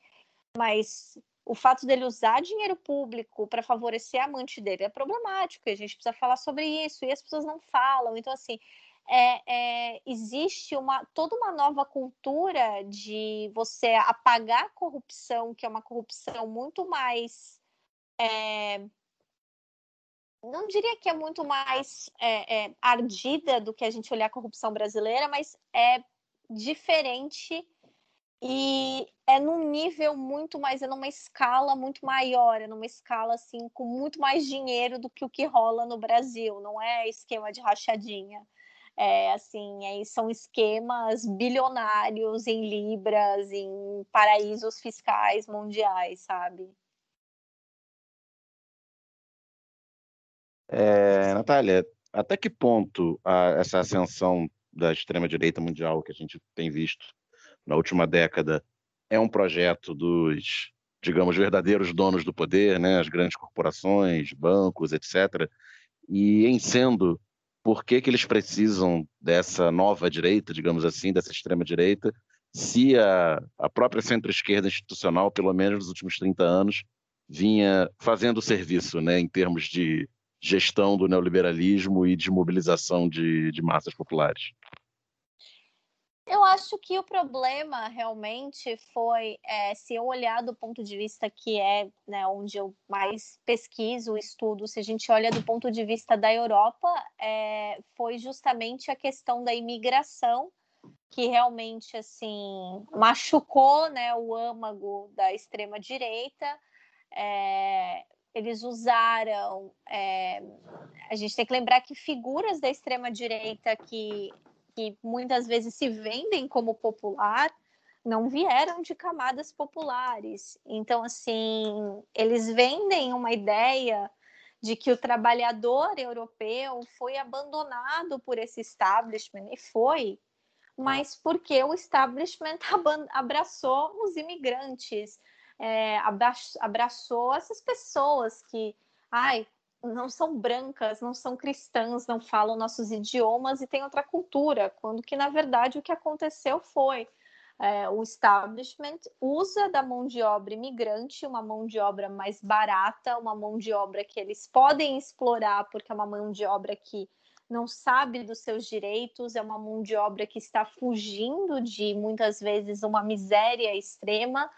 Speaker 2: Mas o fato dele usar dinheiro público para favorecer a amante dele é problemático. E a gente precisa falar sobre isso e as pessoas não falam. Então, assim, é, é, existe uma toda uma nova cultura de você apagar a corrupção, que é uma corrupção muito mais é, não diria que é muito mais é, é, ardida do que a gente olhar a corrupção brasileira, mas é diferente e é num nível muito mais, é numa escala muito maior, é numa escala assim com muito mais dinheiro do que o que rola no Brasil, não é esquema de rachadinha. É, assim, é, são esquemas bilionários em libras, em paraísos fiscais mundiais, sabe?
Speaker 3: É, Natália, até que ponto a, essa ascensão da extrema-direita mundial que a gente tem visto na última década é um projeto dos, digamos, verdadeiros donos do poder, né, as grandes corporações, bancos, etc. E em sendo, por que, que eles precisam dessa nova direita, digamos assim, dessa extrema-direita, se a, a própria centro-esquerda institucional, pelo menos nos últimos 30 anos, vinha fazendo o serviço né, em termos de gestão do neoliberalismo e de mobilização de, de massas populares?
Speaker 2: Eu acho que o problema realmente foi, é, se eu olhar do ponto de vista que é né, onde eu mais pesquiso, estudo, se a gente olha do ponto de vista da Europa, é, foi justamente a questão da imigração que realmente assim machucou né, o âmago da extrema direita. É, eles usaram. É, a gente tem que lembrar que figuras da extrema-direita que, que muitas vezes se vendem como popular não vieram de camadas populares. Então, assim, eles vendem uma ideia de que o trabalhador europeu foi abandonado por esse establishment, e foi, mas porque o establishment abraçou os imigrantes, é, abraçou essas pessoas que, ai, não são brancas, não são cristãs, não falam nossos idiomas e têm outra cultura, quando que na verdade o que aconteceu foi é, o establishment usa da mão de obra imigrante, uma mão de obra mais barata, uma mão de obra que eles podem explorar, porque é uma mão de obra que não sabe dos seus direitos, é uma mão de obra que está fugindo de muitas vezes uma miséria extrema,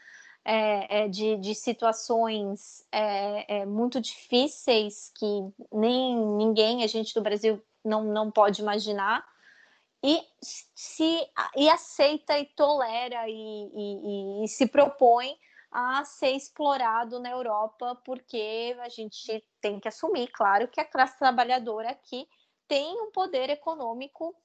Speaker 2: é, é, de, de, situações é, é, muito difíceis que nem ninguém, a gente do Brasil, não, não pode imaginar, e, se, e aceita e tolera e, e, e se propõe a ser explorado na Europa, porque a gente tem que assumir, claro, que a classe trabalhadora aqui tem um poder econômico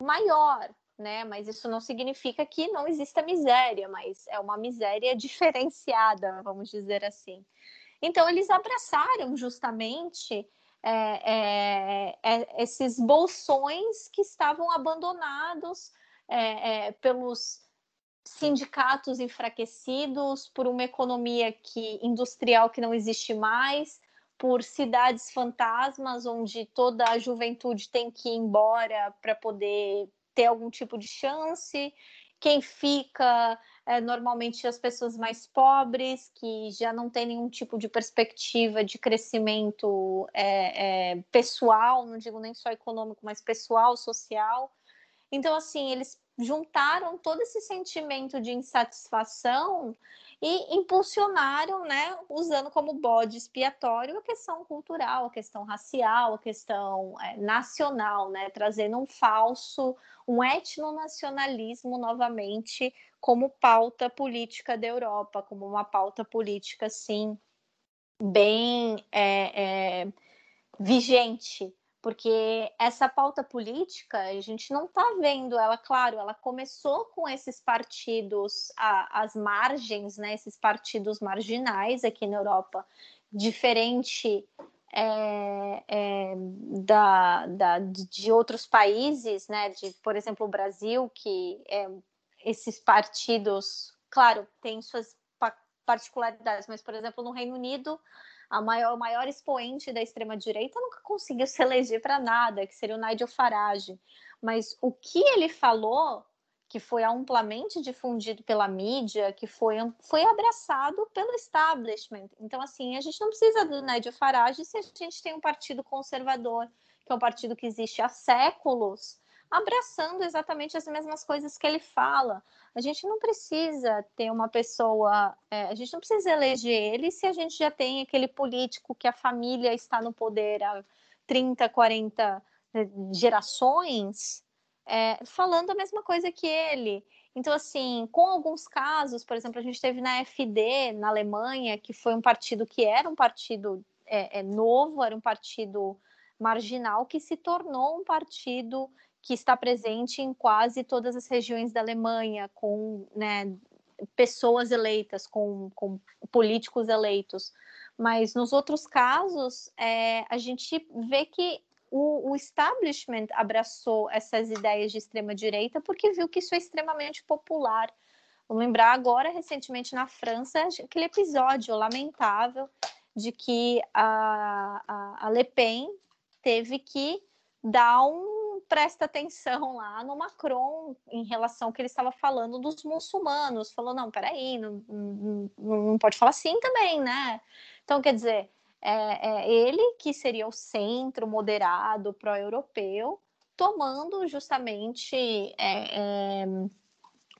Speaker 2: maior, né? Mas isso não significa que não exista miséria, mas é uma miséria diferenciada, vamos dizer assim. Então, eles abraçaram justamente é, é, é, esses bolsões que estavam abandonados é, é, pelos sindicatos enfraquecidos, por uma economia que industrial que não existe mais, por cidades fantasmas onde toda a juventude tem que ir embora para poder ter algum tipo de chance. Quem fica é, normalmente as pessoas mais pobres, que já não têm nenhum tipo de perspectiva de crescimento é, é, pessoal, não digo nem só econômico, mas pessoal, social. Então, assim, eles juntaram todo esse sentimento de insatisfação e impulsionaram, né, usando como bode expiatório a questão cultural, a questão racial, a questão é, nacional, né, trazendo um falso, um etnonacionalismo novamente como pauta política da Europa, como uma pauta política, assim, bem é, é, vigente porque essa pauta política a gente não está vendo ela, claro, ela começou com esses partidos às margens, né, esses partidos marginais aqui na Europa, diferente é, é, da, da, de outros países, né, de, por exemplo, o Brasil, que é, esses partidos, claro, têm suas particularidades, mas, por exemplo, no Reino Unido, a maior, o maior expoente da extrema-direita nunca conseguiu se eleger para nada, que seria o Nigel Farage. Mas o que ele falou, que foi amplamente difundido pela mídia, que foi, foi abraçado pelo establishment. Então, assim, a gente não precisa do Nigel Farage se a gente tem um partido conservador, que é um partido que existe há séculos, abraçando exatamente as mesmas coisas que ele fala. A gente não precisa ter uma pessoa, é, a gente não precisa eleger ele se a gente já tem aquele político que a família está no poder há 30, 40 é, gerações, é, falando a mesma coisa que ele. Então, assim, com alguns casos, por exemplo, a gente teve na FD, na Alemanha, que foi um partido que era um partido é, é novo, era um partido marginal, que se tornou um partido que está presente em quase todas as regiões da Alemanha, com né, pessoas eleitas, com, com, políticos eleitos. Mas nos outros casos, é, a gente vê que o, o, establishment abraçou essas ideias de extrema-direita porque viu que isso é extremamente popular. Vou lembrar agora, recentemente na França, aquele episódio lamentável de que a, a, a Le Pen teve que dar um presta atenção lá no Macron em relação ao que ele estava falando dos muçulmanos. Falou, não, peraí, não, não, não pode falar assim também, né? Então, quer dizer, é, é ele que seria o centro moderado pró-europeu, tomando justamente é, é,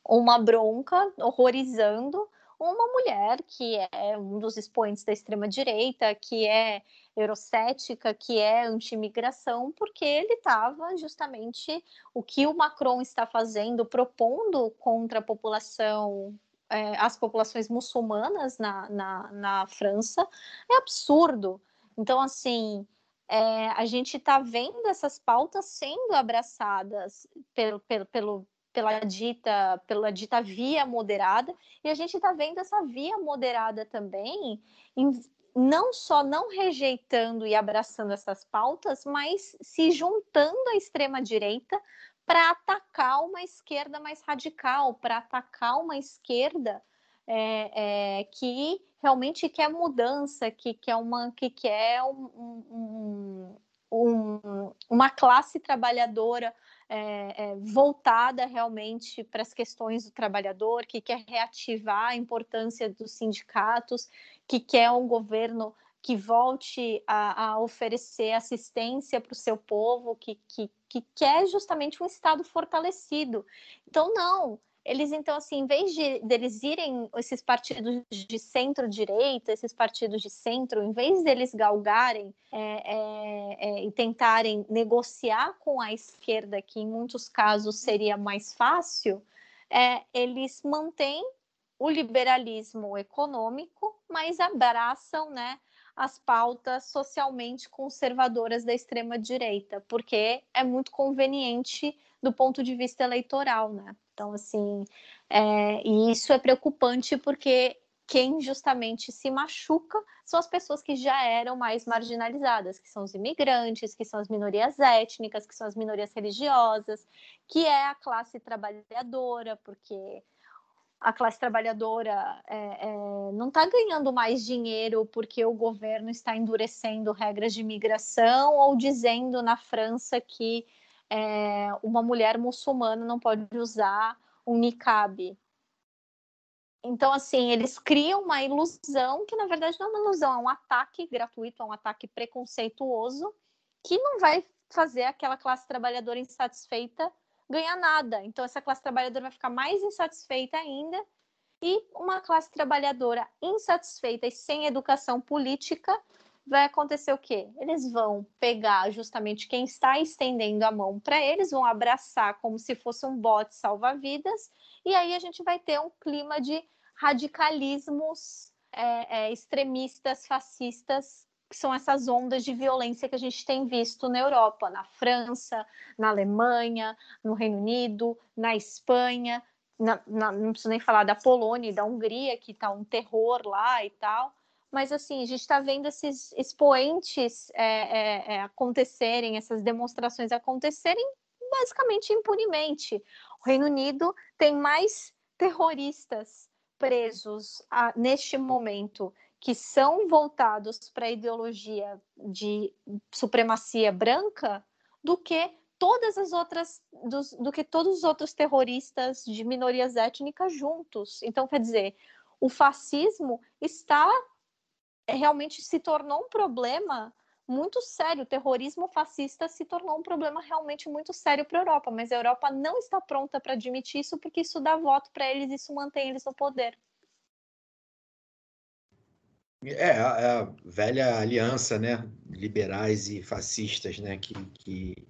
Speaker 2: uma bronca, horrorizando uma mulher que é um dos expoentes da extrema-direita, que é eurocética, que é anti-imigração, porque ele estava justamente o que o Macron está fazendo, propondo contra a população, é, as populações muçulmanas na, na, na França, é absurdo. Então, assim, é, a gente está vendo essas pautas sendo abraçadas pelo, pelo, pelo, pela dita pela dita via moderada e a gente está vendo essa via moderada também em, não só não rejeitando e abraçando essas pautas, mas se juntando à extrema direita para atacar uma esquerda mais radical, para atacar uma esquerda é, é, que realmente quer mudança, que quer uma, que quer um, um, um, uma classe trabalhadora é, é, voltada realmente para as questões do trabalhador, que quer reativar a importância dos sindicatos, que quer um governo que volte a, a oferecer assistência para o seu povo, que, que, que quer justamente um Estado fortalecido. Então, não, eles então assim, em vez de deles irem esses partidos de centro-direita, esses partidos de centro, em vez deles galgarem é, é, é, e tentarem negociar com a esquerda, que em muitos casos seria mais fácil, é, eles mantêm o liberalismo econômico, mas abraçam, né? as pautas socialmente conservadoras da extrema direita, porque é muito conveniente do ponto de vista eleitoral, né? Então, assim, é, e isso é preocupante porque quem justamente se machuca são as pessoas que já eram mais marginalizadas, que são os imigrantes, que são as minorias étnicas, que são as minorias religiosas, que é a classe trabalhadora, porque a classe trabalhadora é, é, não está ganhando mais dinheiro porque o governo está endurecendo regras de imigração ou dizendo na França que é, uma mulher muçulmana não pode usar um niqab. Então, assim, eles criam uma ilusão que, na verdade, não é uma ilusão, é um ataque gratuito, é um ataque preconceituoso que não vai fazer aquela classe trabalhadora insatisfeita ganhar nada. Então, essa classe trabalhadora vai ficar mais insatisfeita ainda. E uma classe trabalhadora insatisfeita e sem educação política vai acontecer o quê? Eles vão pegar justamente quem está estendendo a mão para eles, vão abraçar como se fosse um bote salva-vidas, e aí a gente vai ter um clima de radicalismos é, é, extremistas, fascistas, que são essas ondas de violência que a gente tem visto na Europa, na França, na Alemanha, no Reino Unido, na Espanha, na, na, não preciso nem falar da Polônia e da Hungria, que está um terror lá e tal mas assim, a gente está vendo esses expoentes é, é, é, acontecerem, essas demonstrações acontecerem basicamente impunemente. O Reino Unido tem mais terroristas presos a, neste momento que são voltados para a ideologia de supremacia branca do que todas as outras dos, do que todos os outros terroristas de minorias étnicas juntos. Então, quer dizer, o fascismo está realmente se tornou um problema muito sério. O terrorismo fascista se tornou um problema realmente muito sério para a Europa, mas a Europa não está pronta para admitir isso porque isso dá voto para eles e isso mantém eles no poder.
Speaker 1: É, a, é a, velha aliança, né? Liberais e fascistas, né? Que, que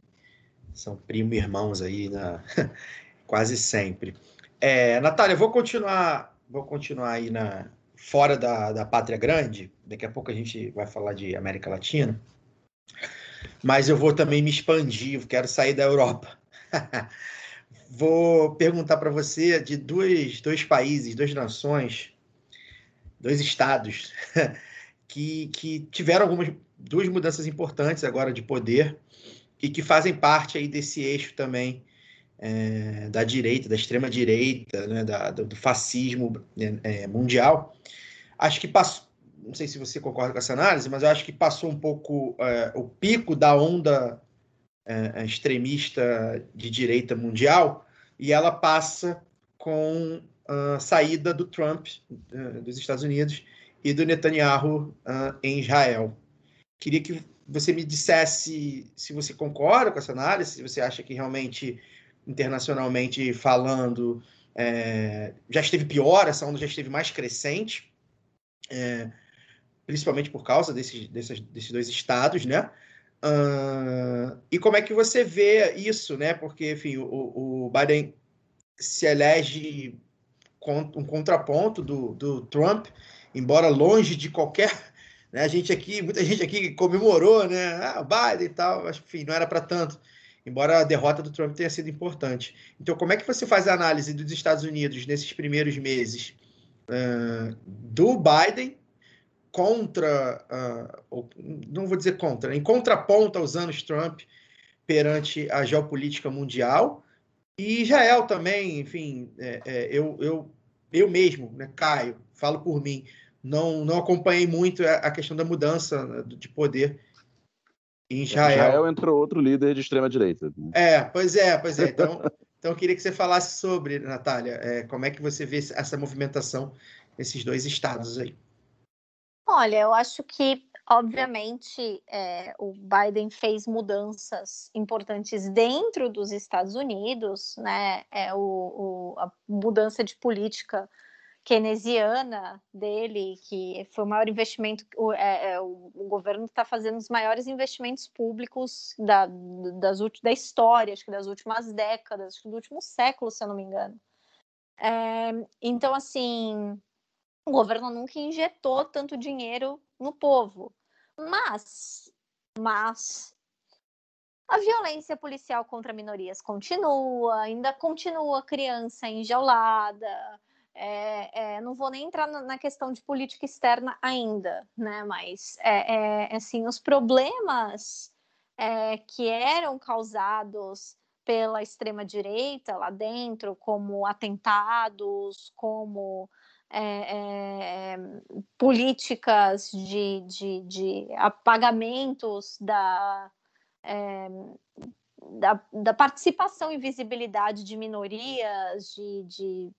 Speaker 1: são primo irmãos aí na, quase sempre. É, Natália, vou continuar, vou continuar aí na, fora da, da pátria grande, daqui a pouco a gente vai falar de América Latina, mas eu vou também me expandir, quero sair da Europa. vou perguntar para você de dois, dois países, duas nações, dois estados que, que tiveram algumas duas mudanças importantes agora de poder e que fazem parte aí desse eixo também é, da direita, da extrema direita, né, da, do fascismo é, mundial. Acho que passou, não sei se você concorda com essa análise, mas eu acho que passou um pouco é, o pico da onda é, extremista de direita mundial e ela passa com a saída do Trump é, dos Estados Unidos e do Netanyahu em Israel. Queria que você me dissesse se você concorda com essa análise, se você acha que realmente internacionalmente falando, é, já esteve pior, essa onda já esteve mais crescente, é, principalmente por causa desses, desses, desses dois estados, né? Uh, e como é que você vê isso, né? Porque, enfim, o, o Biden se elege um contraponto do, do Trump, embora longe de qualquer né? A gente aqui, muita gente aqui comemorou, né? Ah, Biden e tal, mas enfim, não era para tanto embora a derrota do Trump tenha sido importante. Então, como é que você faz a análise dos Estados Unidos nesses primeiros meses uh, do Biden contra, uh, não vou dizer contra, em contraponto aos anos Trump perante a geopolítica mundial E Israel também, enfim, é, é, eu, eu, eu mesmo, né, Caio, falo por mim, não, não acompanhei muito a questão da mudança né, de poder em Israel.
Speaker 3: Israel entrou outro líder de extrema direita.
Speaker 1: É, pois é, pois é. Então, então eu queria que você falasse sobre, Natália, é, como é que você vê essa movimentação nesses dois estados aí.
Speaker 2: Olha, eu acho que, obviamente, é, o Biden fez mudanças importantes dentro dos Estados Unidos, né? É, o, o a mudança de política keynesiana dele, que foi o maior investimento, o, é, é, o, o governo está fazendo os maiores investimentos públicos da, das, da história, acho que das últimas décadas, do último século, se eu não me engano. É, então, assim, o governo nunca injetou tanto dinheiro no povo. Mas, mas a violência policial contra minorias continua, ainda continua criança enjaulada. É, é, não vou nem entrar na questão de política externa ainda, né? Mas é, é assim, os problemas é, que eram causados pela extrema direita lá dentro, como atentados, como é, políticas de, de, de, apagamentos da, da, da, participação e visibilidade de minorias, de, de,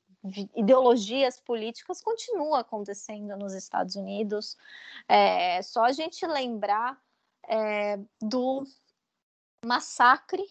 Speaker 2: ideologias políticas, continua acontecendo nos Estados Unidos. É só a gente lembrar é, do massacre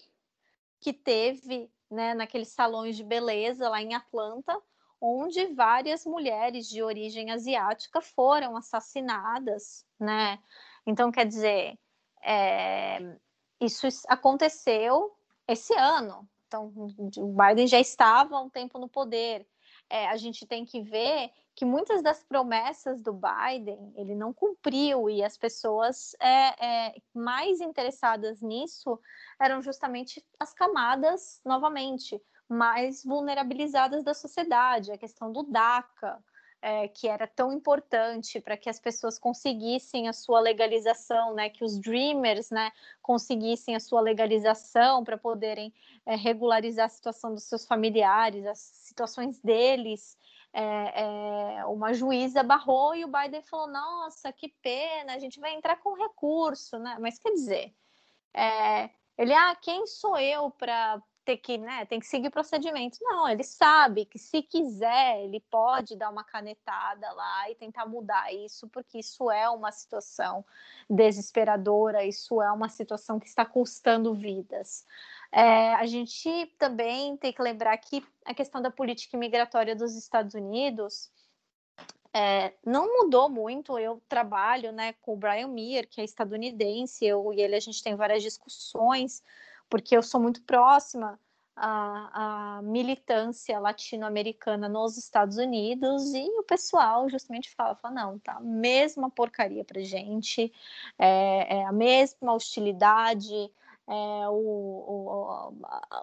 Speaker 2: que teve né, naqueles salões de beleza lá em Atlanta, onde várias mulheres de origem asiática foram assassinadas, né? Então, quer dizer, é, isso aconteceu esse ano. Então, o Biden já estava há um tempo no poder. É, a gente tem que ver que muitas das promessas do Biden ele não cumpriu e as pessoas é, é, mais interessadas nisso eram justamente as camadas novamente mais vulnerabilizadas da sociedade, a questão do DACA, é, que era tão importante para que as pessoas conseguissem a sua legalização, né, que os dreamers, né, conseguissem a sua legalização para poderem é, regularizar a situação dos seus familiares, as situações deles. É, é, uma juíza barrou e o Biden falou: Nossa, que pena, a gente vai entrar com recurso, né? Mas quer dizer, é, ele, ah, quem sou eu para ter que, né, tem que seguir procedimento. Não, ele sabe que se quiser, ele pode dar uma canetada lá e tentar mudar isso, porque isso é uma situação desesperadora, isso é uma situação que está custando vidas. É, a gente também tem que lembrar que a questão da política migratória dos Estados Unidos é, não mudou muito. Eu trabalho né, com o Brian Meir, que é estadunidense, eu e ele a gente tem várias discussões porque eu sou muito próxima à, à militância latino-americana nos Estados Unidos e o pessoal justamente fala, fala não, tá a mesma porcaria para gente, é, é, a mesma hostilidade, é, o, o,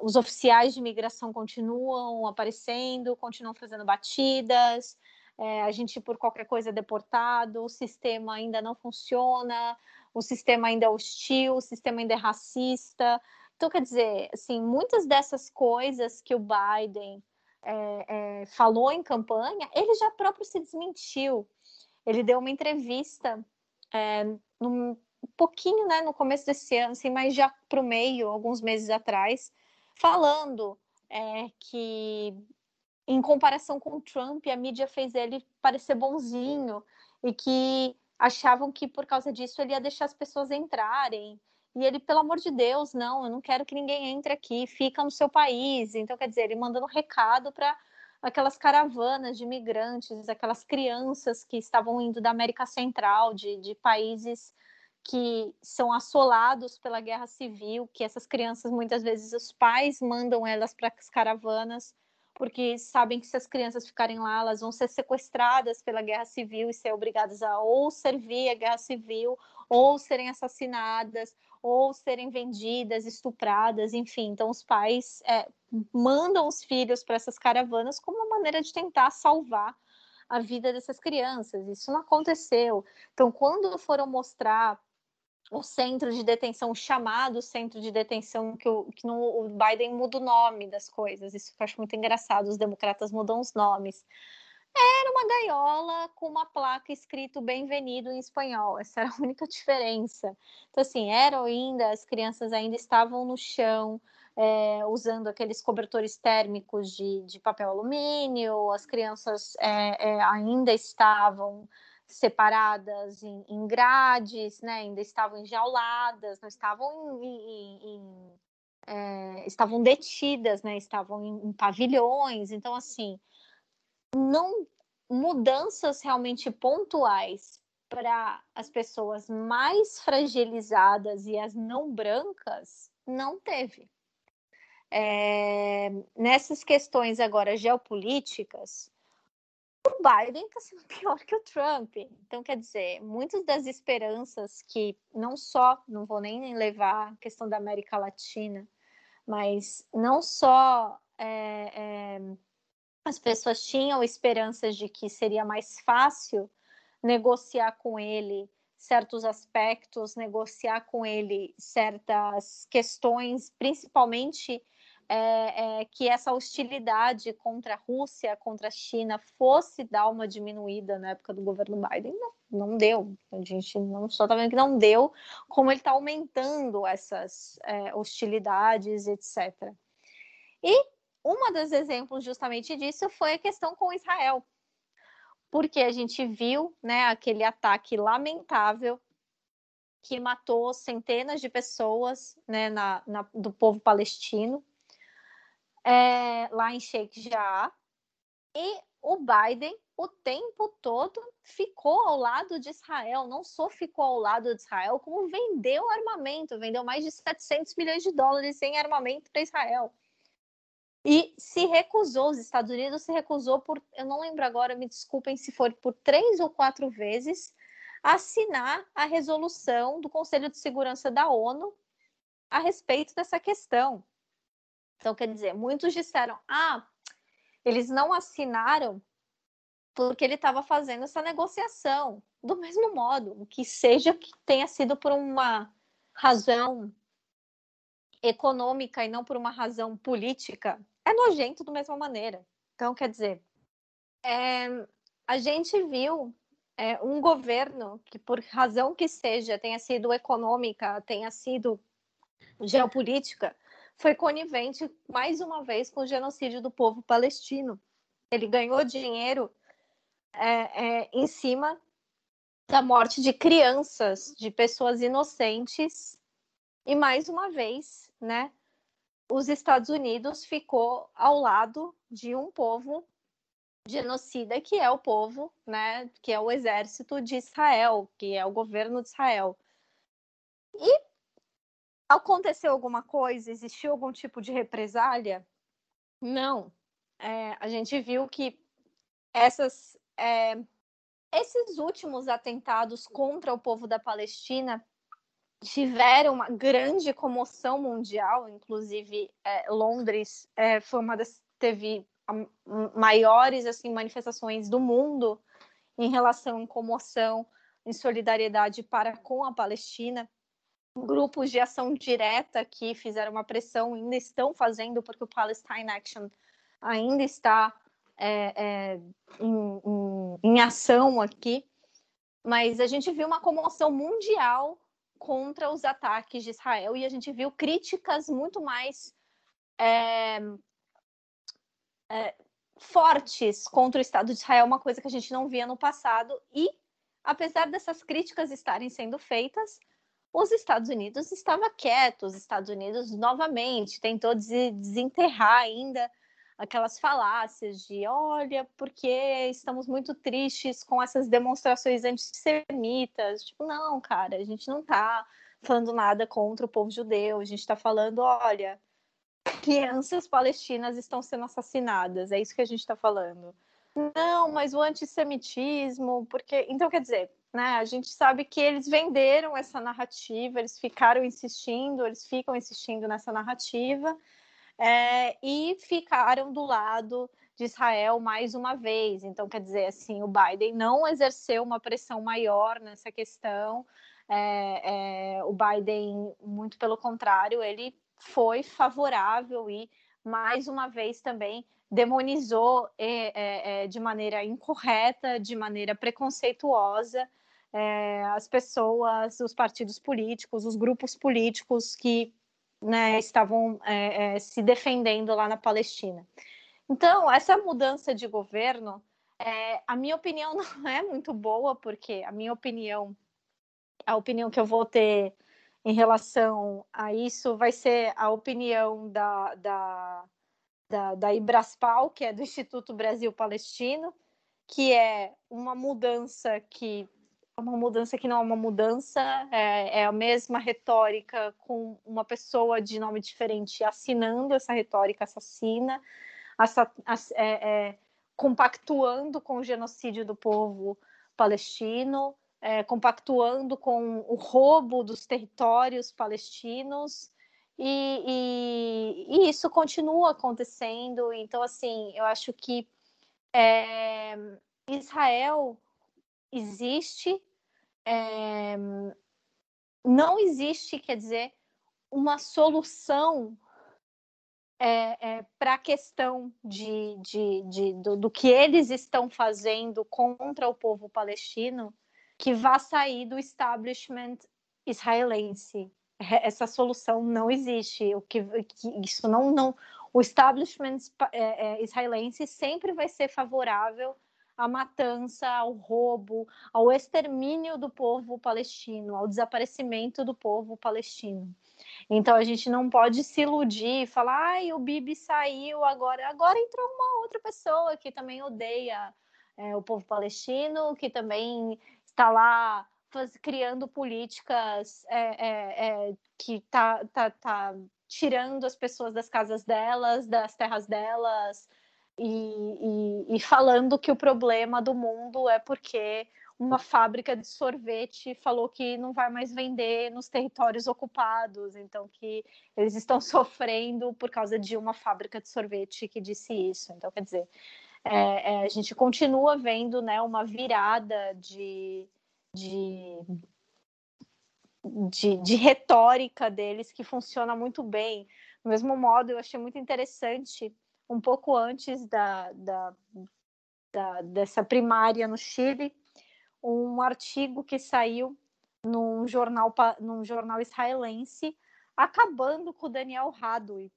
Speaker 2: os oficiais de imigração continuam aparecendo, continuam fazendo batidas, é, a gente por qualquer coisa é deportado, o sistema ainda não funciona, o sistema ainda é hostil, o sistema ainda é racista, então, quer dizer, assim, muitas dessas coisas que o Biden é, é, falou em campanha, ele já próprio se desmentiu. Ele deu uma entrevista é, num, um pouquinho, né, no começo desse ano, assim, mas já para o meio, alguns meses atrás, falando que, em comparação com o Trump, a mídia fez ele parecer bonzinho e que achavam que por causa disso ele ia deixar as pessoas entrarem e ele, pelo amor de Deus, não, eu não quero que ninguém entre aqui, fica no seu país. Então, quer dizer, ele mandando recado para aquelas caravanas de imigrantes, aquelas crianças que estavam indo da América Central, de, de países que são assolados pela guerra civil, que essas crianças, muitas vezes, os pais mandam elas para as caravanas, porque sabem que se as crianças ficarem lá, elas vão ser sequestradas pela guerra civil e ser obrigadas a ou servir a guerra civil, ou serem assassinadas, ou serem vendidas, estupradas, enfim. Então, os pais é, mandam os filhos para essas caravanas como uma maneira de tentar salvar a vida dessas crianças. Isso não aconteceu. Então, quando foram mostrar o centro de detenção chamado centro de detenção, que, o, que no, o Biden muda o nome das coisas. Isso que eu acho muito engraçado, os democratas mudam os nomes. Era uma gaiola com uma placa escrito bem-vindo em espanhol. Essa era a única diferença. Então, assim, eram ainda, as crianças ainda estavam no chão, é, usando aqueles cobertores térmicos de, de papel alumínio, as crianças é, é, ainda estavam separadas em, em, grades, né? ainda estavam enjauladas, não estavam em, em, estavam detidas, né? estavam em, pavilhões. Então, assim, não mudanças realmente pontuais para as pessoas mais fragilizadas e as não brancas não teve. É, nessas questões agora geopolíticas, o Biden está sendo pior que o Trump. Então, quer dizer, muitas das esperanças que não só, não vou nem levar a questão da América Latina, mas não só é, é, as pessoas tinham esperanças de que seria mais fácil negociar com ele certos aspectos, negociar com ele certas questões, principalmente é, é, que essa hostilidade contra a Rússia, contra a China, fosse dar uma diminuída na época do governo Biden. Não, não deu. A gente não só está vendo que não deu, como ele está aumentando essas é, hostilidades, etc. E um dos exemplos justamente disso foi a questão com Israel, porque a gente viu né, aquele ataque lamentável que matou centenas de pessoas né, na, na, do povo palestino é, lá em Sheikh Jarrah, e o Biden o tempo todo ficou ao lado de Israel, não só ficou ao lado de Israel, como vendeu armamento, vendeu mais de 700 milhões de dólares em armamento para Israel. E se recusou, os Estados Unidos se recusou por, eu não lembro agora, me desculpem se for por três ou quatro vezes, assinar a resolução do Conselho de Segurança da ONU a respeito dessa questão. Então, quer dizer, muitos disseram: ah, eles não assinaram porque ele estava fazendo essa negociação. Do mesmo modo, que seja que tenha sido por uma razão econômica e não por uma razão política, é nojento da mesma maneira. Então, quer dizer, é, a gente viu é, um governo que, por razão que seja, tenha sido econômica, tenha sido geopolítica, foi conivente mais uma vez com o genocídio do povo palestino. Ele ganhou dinheiro é, é, em cima da morte de crianças, de pessoas inocentes, e mais uma vez, né, os Estados Unidos ficou ao lado de um povo genocida que é o povo, né, que é o exército de Israel, que é o governo de Israel. E Aconteceu alguma coisa? Existiu algum tipo de represália? Não. É, a gente viu que essas, é, esses últimos atentados contra o povo da Palestina tiveram uma grande comoção mundial, inclusive é, Londres é, foi uma das teve maiores assim manifestações do mundo em relação à comoção, em solidariedade para com a Palestina grupos de ação direta que fizeram uma pressão ainda estão fazendo, porque o Palestine Action ainda está é, é, em, em, em, ação aqui. Mas a gente viu uma comoção mundial contra os ataques de Israel e a gente viu críticas muito mais é, é fortes contra o Estado de Israel, uma coisa que a gente não via no passado. E, apesar dessas críticas estarem sendo feitas, os Estados Unidos estava quieto, os Estados Unidos novamente tentou desenterrar ainda aquelas falácias de olha, porque estamos muito tristes com essas demonstrações antissemitas. Tipo, não, cara, a gente não está falando nada contra o povo judeu, a gente está falando, olha, crianças palestinas estão sendo assassinadas, é isso que a gente está falando. Não, mas o antissemitismo, porque. Então, quer dizer, né, a gente sabe que eles venderam essa narrativa, eles ficaram insistindo, eles ficam insistindo nessa narrativa é, e ficaram do lado de Israel mais uma vez. Então, quer dizer, assim, o Biden não exerceu uma pressão maior nessa questão. é, é, o Biden, muito pelo contrário, ele foi favorável e, mais uma vez, também demonizou é, é, de maneira incorreta, de maneira preconceituosa, é, as pessoas, os partidos políticos, os grupos políticos que né, estavam é, é, se defendendo lá na Palestina. Então, essa mudança de governo, é, a minha opinião não é muito boa, porque a minha opinião, a opinião que eu vou ter em relação a isso vai ser a opinião da, da, da, da Ibraspal, que é do Instituto Brasil Palestino, que é uma mudança que uma mudança que não é uma mudança, é, é, a mesma retórica com uma pessoa de nome diferente assinando essa retórica assassina, assa, ass, é, é, compactuando com o genocídio do povo palestino, é, compactuando com o roubo dos territórios palestinos. E, e, e, isso continua acontecendo. Então, assim, eu acho que é, Israel existe é, não existe, quer dizer, uma solução é, é, para a questão de, de, de do, do, que eles estão fazendo contra o povo palestino que vá sair do establishment israelense. Essa solução não existe. O que, que isso não, não, o establishment é, é, israelense sempre vai ser favorável à matança, ao roubo, ao extermínio do povo palestino, ao desaparecimento do povo palestino. Então a gente não pode se iludir e falar, ai, o Bibi saiu agora, agora entrou uma outra pessoa que também odeia é, o povo palestino, que também está lá faz, criando políticas é, é, é que tá, tá, tá tirando as pessoas das casas delas, das terras delas, e, e, e falando que o problema do mundo é porque uma fábrica de sorvete falou que não vai mais vender nos territórios ocupados, então que eles estão sofrendo por causa de uma fábrica de sorvete que disse isso. Então, quer dizer, é, é, a gente continua vendo né, uma virada de, de, de, de retórica deles que funciona muito bem. Do mesmo modo, eu achei muito interessante um pouco antes da, da, da, dessa primária no Chile, um artigo que saiu num jornal, num jornal israelense acabando com o Daniel Hadwe,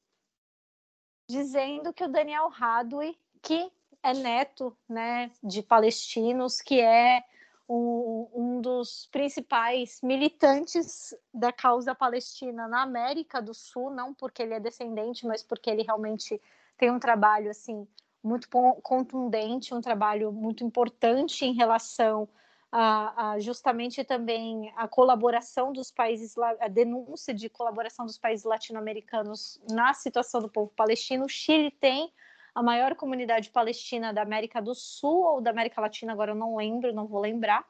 Speaker 2: dizendo que o Daniel Hadwe, que é neto né, de palestinos, que é um, um, dos principais militantes da causa palestina na América do Sul, não porque ele é descendente, mas porque ele realmente tem um trabalho assim muito contundente, um trabalho muito importante em relação a, a, justamente também a colaboração dos países, a denúncia de colaboração dos países latino-americanos na situação do povo palestino. O Chile tem a maior comunidade palestina da América do Sul ou da América Latina, agora eu não lembro, não vou lembrar.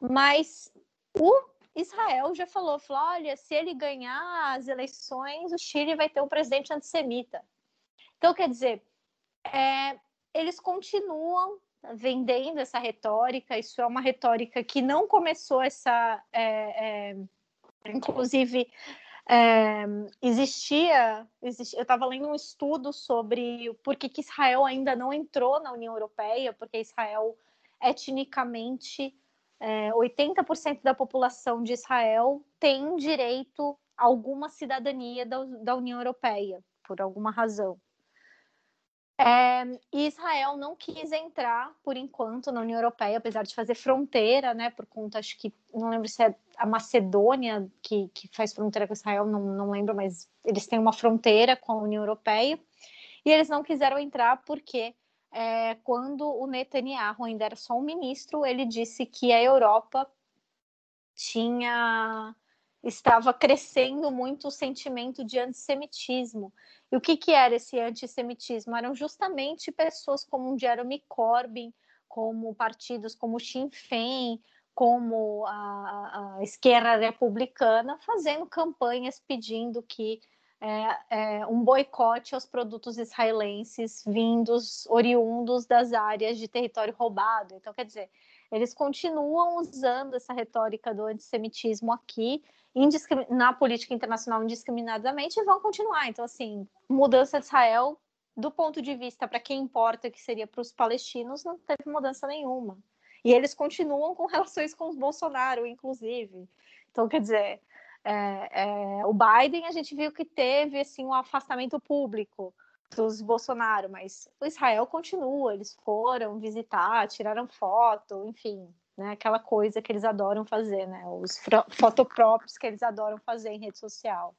Speaker 2: Mas o Israel já falou, falou, olha, se ele ganhar as eleições, o Chile vai ter um presidente antissemita. Então, quer dizer, é, eles continuam vendendo essa retórica, isso é uma retórica que não começou essa. É, é, inclusive, é, existia, existia, eu estava lendo um estudo sobre por que, que Israel ainda não entrou na União Europeia, porque Israel, etnicamente, 80% é, da população de Israel tem direito a alguma cidadania da, da União Europeia, por alguma razão. É, Israel não quis entrar, por enquanto, na União Europeia, apesar de fazer fronteira, né, por conta, acho que, não lembro se é a Macedônia que, que faz fronteira com Israel, não, não lembro, mas eles têm uma fronteira com a União Europeia, e eles não quiseram entrar porque é, quando o Netanyahu ainda era só um ministro, ele disse que a Europa tinha estava crescendo muito o sentimento de antissemitismo e o que, que era esse antissemitismo? Eram justamente pessoas como Jeremy Corbyn, como partidos como Sinn Féin, como a, a esquerda republicana, fazendo campanhas pedindo que é, é, um boicote aos produtos israelenses vindos, oriundos das áreas de território roubado. Então, quer dizer, eles continuam usando essa retórica do antissemitismo aqui na política internacional indiscriminadamente e vão continuar. Então, assim, mudança de Israel, do ponto de vista para quem importa, que seria para os palestinos, não teve mudança nenhuma. E eles continuam com relações com o Bolsonaro, inclusive. Então, quer dizer, é, é, o Biden a gente viu que teve assim um afastamento público dos Bolsonaro, mas o Israel continua, eles foram visitar, tiraram foto, enfim, né, aquela coisa que eles adoram fazer, né, os fotopróprios que eles adoram fazer em rede social.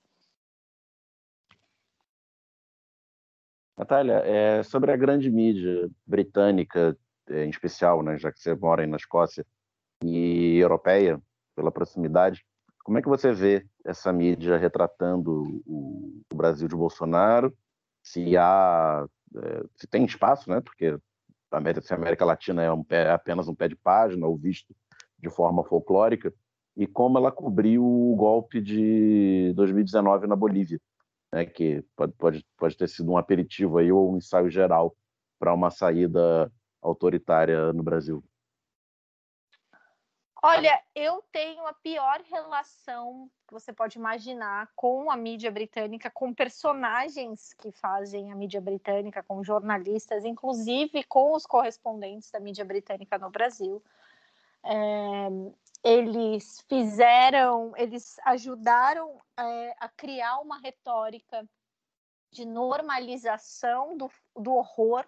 Speaker 3: Natália, é, sobre a grande mídia britânica, é, em especial, né, já que você mora aí na Escócia, e europeia, pela proximidade, como é que você vê essa mídia retratando o, o Brasil de Bolsonaro se há é, se tem espaço, né? Porque América, se a América Latina é, um é apenas um pé de página ou visto de forma folclórica e como ela cobriu o golpe de 2019 na Bolívia, né? Que pode, pode, pode ter sido um aperitivo aí ou um ensaio geral para uma saída autoritária no Brasil.
Speaker 2: Olha, eu tenho a pior relação que você pode imaginar com a mídia britânica, com personagens que fazem a mídia britânica, com jornalistas, inclusive com os correspondentes da mídia britânica no Brasil. É, eles fizeram, eles ajudaram é, a criar uma retórica de normalização do, do horror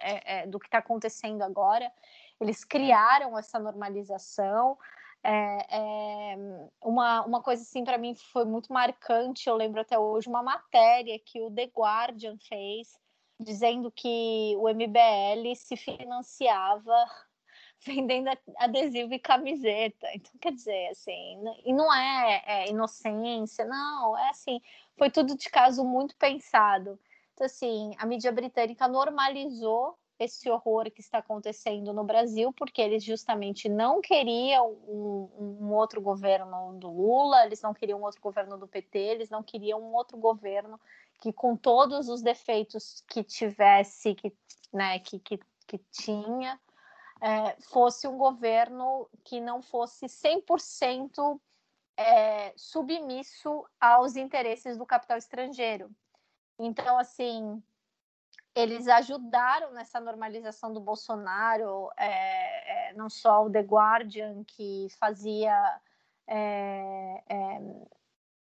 Speaker 2: é, é do que está acontecendo agora eles criaram essa normalização. É, é, uma, uma coisa assim para mim foi muito marcante, eu lembro até hoje, uma matéria que o The Guardian fez dizendo que o MBL se financiava vendendo adesivo e camiseta. Então, quer dizer, assim, e não é, é, inocência, não, é assim, foi tudo de caso muito pensado. Então, assim, a mídia britânica normalizou esse horror que está acontecendo no Brasil, porque eles justamente não queriam um, um, outro governo do Lula, eles não queriam um outro governo do PT, eles não queriam um outro governo que, com todos os defeitos que tivesse, que, né, que, que, que tinha, é, fosse um governo que não fosse 100% é, submisso aos interesses do capital estrangeiro. Então, assim, eles ajudaram nessa normalização do Bolsonaro, é, é, não só o The Guardian, que fazia. É, é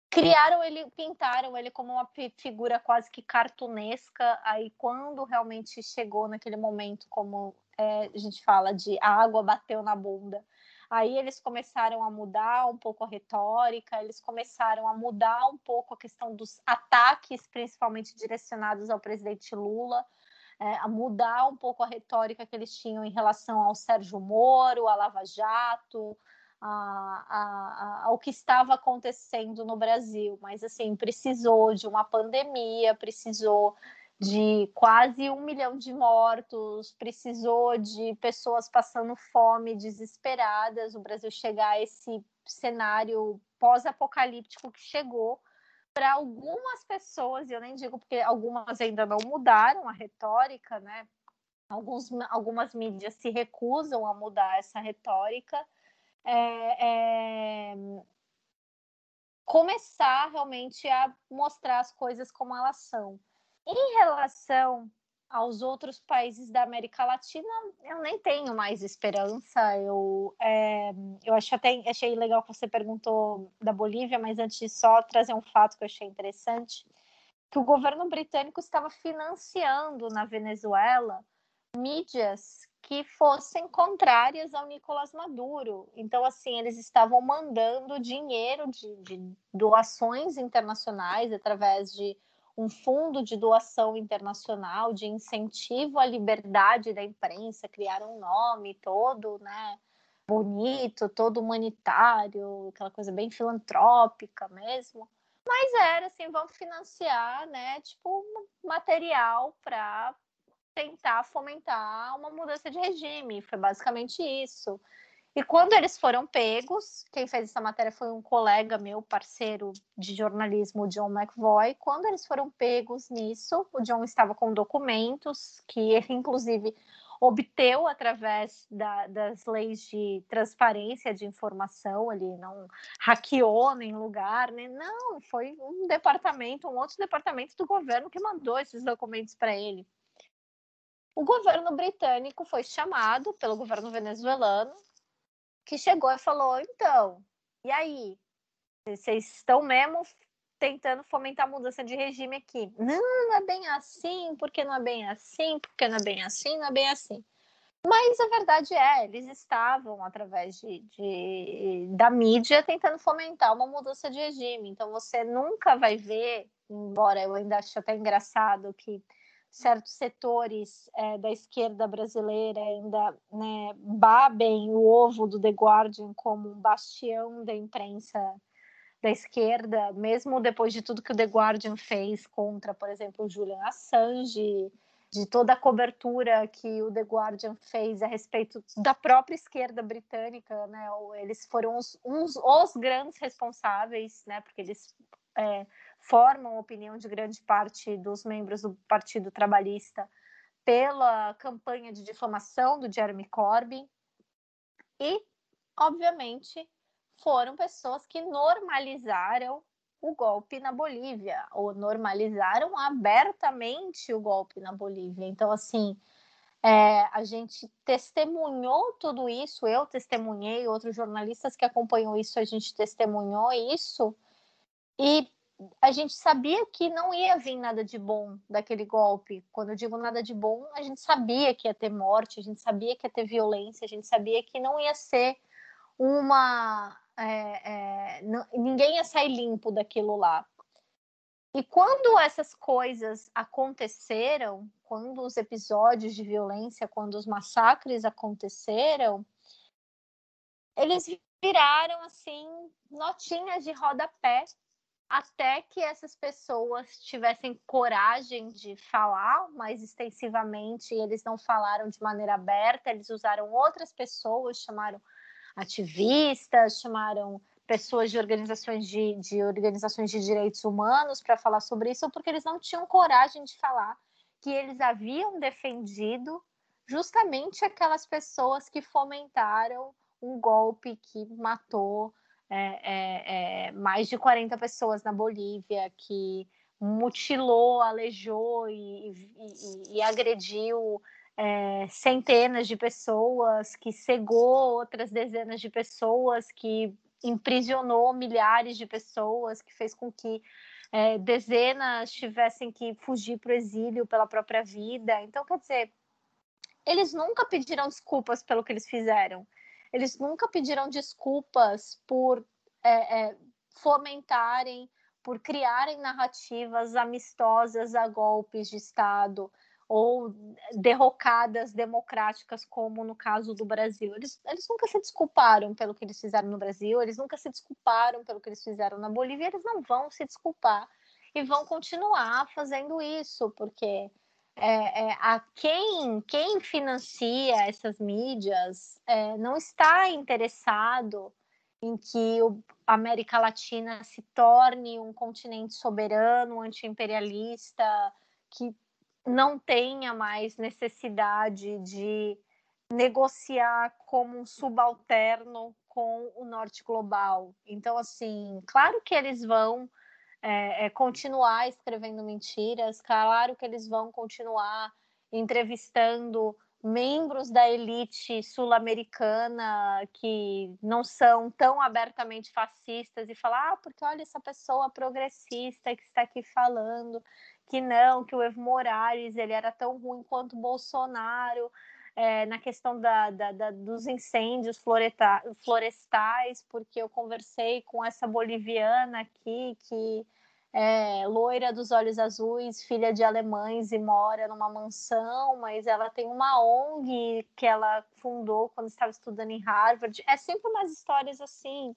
Speaker 2: criaram ele, pintaram ele como uma figura quase que cartunesca. Aí, quando realmente chegou naquele momento, como é, a gente fala, de água bateu na bunda, Aí eles começaram a mudar um pouco a retórica, eles começaram a mudar um pouco a questão dos ataques, principalmente direcionados ao presidente Lula, é, a mudar um pouco a retórica que eles tinham em relação ao Sérgio Moro, a Lava Jato, a, a, a, ao que estava acontecendo no Brasil. Mas, assim, precisou de uma pandemia, precisou de quase um milhão de mortos, precisou de pessoas passando fome, desesperadas, o Brasil chegar a esse cenário pós-apocalíptico que chegou para algumas pessoas, e eu nem digo porque algumas ainda não mudaram a retórica, né? Alguns, algumas mídias se recusam a mudar essa retórica. É, é, começar realmente a mostrar as coisas como elas são. Em relação aos outros países da América Latina, eu nem tenho mais esperança. Eu, é, eu achei, até, achei legal que você perguntou da Bolívia, mas antes de só trazer um fato que eu achei interessante, que o governo britânico estava financiando na Venezuela mídias que fossem contrárias ao Nicolás Maduro. Então, assim, eles estavam mandando dinheiro de, de doações internacionais através de um fundo de doação internacional de incentivo à liberdade da imprensa, criaram um nome todo, né? Bonito, todo humanitário, aquela coisa bem filantrópica mesmo. Mas era assim, vamos financiar, né? Tipo, material para tentar fomentar uma mudança de regime. Foi basicamente isso. E quando eles foram pegos, quem fez essa matéria foi um colega meu, parceiro de jornalismo, o John McVoy. Quando eles foram pegos nisso, o John estava com documentos que ele, inclusive, obteu através da, das leis de transparência de informação, ele não hackeou nem lugar, nem, não, foi um departamento, um outro departamento do governo que mandou esses documentos para ele. O governo britânico foi chamado pelo governo venezuelano, que chegou e falou: então, e aí? Vocês estão mesmo tentando fomentar a mudança de regime aqui. Não, não é bem assim, porque não é bem assim, porque não é bem assim, não é bem assim. Mas a verdade é, eles estavam, através de, de, da mídia, tentando fomentar uma mudança de regime. Então você nunca vai ver, embora eu ainda ache até engraçado que certos setores é, da esquerda brasileira ainda né, babem o ovo do The Guardian como um bastião da imprensa da esquerda, mesmo depois de tudo que o The Guardian fez contra, por exemplo, o Julian Assange, de toda a cobertura que o The Guardian fez a respeito da própria esquerda britânica, né? Eles foram os, uns os grandes responsáveis, né? Porque eles é, formam a opinião de grande parte dos membros do Partido Trabalhista pela campanha de difamação do Jeremy Corbyn e, obviamente, foram pessoas que normalizaram o golpe na Bolívia, ou normalizaram abertamente o golpe na Bolívia. Então, assim, é, a gente testemunhou tudo isso, eu testemunhei, outros jornalistas que acompanham isso, a gente testemunhou isso, e a gente sabia que não ia vir nada de bom daquele golpe. Quando eu digo nada de bom, a gente sabia que ia ter morte, a gente sabia que ia ter violência, a gente sabia que não ia ser uma é, é, não, ninguém ia sair limpo daquilo lá. E quando essas coisas aconteceram, quando os episódios de violência, quando os massacres aconteceram, eles viraram assim notinhas de rodapé até que essas pessoas tivessem coragem de falar mais extensivamente, eles não falaram de maneira aberta, eles usaram outras pessoas, chamaram ativistas, chamaram pessoas de organizações de, de organizações de direitos humanos para falar sobre isso, porque eles não tinham coragem de falar que eles haviam defendido justamente aquelas pessoas que fomentaram um golpe que matou é, é, é, mais de 40 pessoas na Bolívia, que mutilou, alejou e, e, e agrediu é, centenas de pessoas, que cegou outras dezenas de pessoas, que imprisionou milhares de pessoas, que fez com que é, dezenas tivessem que fugir para o exílio pela própria vida. Então, quer dizer, eles nunca pediram desculpas pelo que eles fizeram. Eles nunca pediram desculpas por é, é fomentarem, por criarem narrativas amistosas a golpes de Estado, ou derrocadas democráticas, como no caso do Brasil. Eles, eles nunca se desculparam pelo que eles fizeram no Brasil, eles nunca se desculparam pelo que eles fizeram na Bolívia, eles não vão se desculpar e vão continuar fazendo isso, porque é, é, a quem, quem financia essas mídias é, não está interessado em que a América Latina se torne um continente soberano, anti-imperialista, que não tenha mais necessidade de negociar como um subalterno com o norte global. Então, assim, claro que eles vão é, é, continuar escrevendo mentiras, claro que eles vão continuar entrevistando membros da elite sul-americana que não são tão abertamente fascistas e falar, ah, porque olha essa pessoa progressista que está aqui falando que não, que o Evo Morales ele era tão ruim quanto Bolsonaro é, na questão da, da, da, dos incêndios florestais, porque eu conversei com essa boliviana aqui que é loira dos olhos azuis, filha de alemães e mora numa mansão, mas ela tem uma ONG que ela fundou quando estava estudando em Harvard. É sempre umas histórias assim.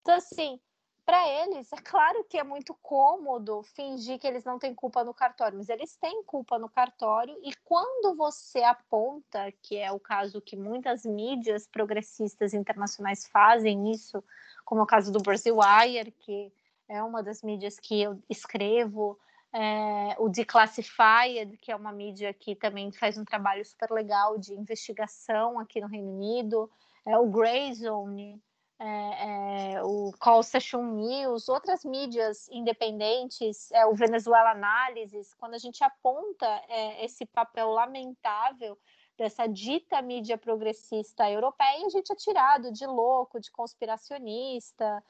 Speaker 2: Então, assim, para eles, é claro que é muito cômodo fingir que eles não têm culpa no cartório, mas eles têm culpa no cartório, e quando você aponta, que é o caso que muitas mídias progressistas internacionais fazem isso, como o caso do Brasil Wire, que é uma das mídias que eu escrevo, é, o Declassified, que é uma mídia que também faz um trabalho super legal de investigação aqui no Reino Unido, é, o Greyzone, é, é, o Call Session News, outras mídias independentes, é, o Venezuela Análises, quando a gente aponta é, esse papel lamentável dessa dita mídia progressista europeia, a gente é tirado de louco, de conspiracionista,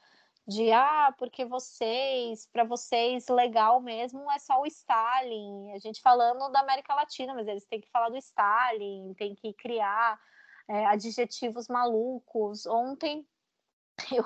Speaker 2: de ah, porque vocês, para vocês, legal mesmo é só o Stalin. A gente falando da América Latina, mas eles têm que falar do Stalin, tem que criar é, adjetivos malucos. Ontem eu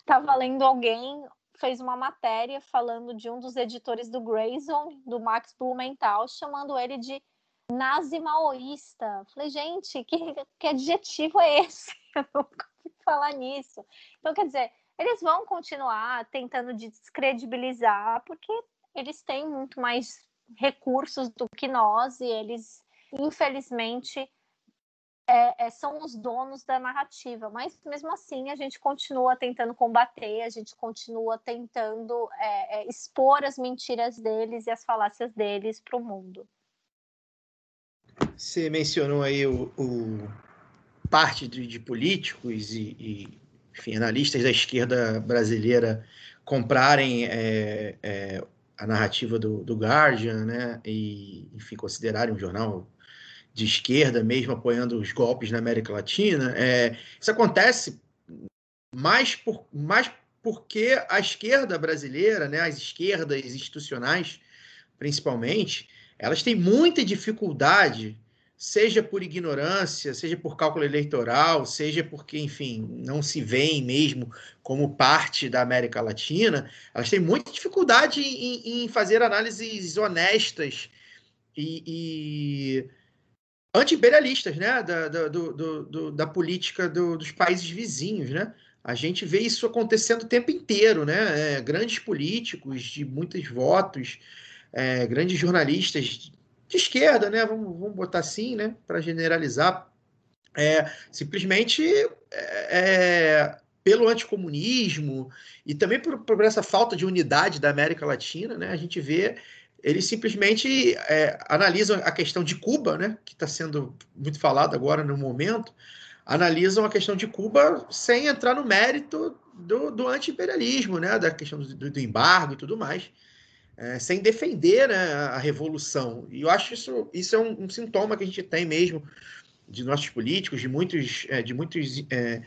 Speaker 2: estava lendo alguém fez uma matéria falando de um dos editores do Grayson, do Max Blumenthal, chamando ele de nazi maoísta. Falei, gente, que, que adjetivo é esse? Eu nunca ouvi falar nisso. Então, quer dizer, eles vão continuar tentando descredibilizar, porque eles têm muito mais recursos do que nós e eles, infelizmente, é, é, são os donos da narrativa, mas mesmo assim a gente continua tentando combater, a gente continua tentando é, é expor as mentiras deles e as falácias deles para o mundo.
Speaker 1: Você mencionou aí o, o parte de, de políticos e, e enfim, analistas da esquerda brasileira comprarem é, é, a narrativa do, do Guardian, né, e enfim considerarem um jornal de esquerda, mesmo apoiando os golpes na América Latina. É, isso acontece mais, por, mais porque a esquerda brasileira, né, as esquerdas institucionais, principalmente, elas têm muita dificuldade, seja por ignorância, seja por cálculo eleitoral, seja porque, enfim, não se veem mesmo como parte da América Latina, elas têm muita dificuldade em, em fazer análises honestas e, e anti-imperialistas, né? Da, da, do, do, da política do, dos países vizinhos, né? A gente vê isso acontecendo o tempo inteiro, né? É, grandes políticos de muitos votos, é, grandes jornalistas de esquerda, né? Vamos, vamos botar assim, né? Para generalizar, é, simplesmente é, é, pelo anticomunismo e também por, por, essa falta de unidade da América Latina, né? A gente vê eles simplesmente é, analisam a questão de Cuba, né, que está sendo muito falado agora no momento, analisam a questão de Cuba sem entrar no mérito do, do anti-imperialismo, né, da questão do, do, embargo e tudo mais, é, sem defender né, a revolução. E eu acho isso, isso é um, um, sintoma que a gente tem mesmo de nossos políticos, de muitos, é, de muitos é,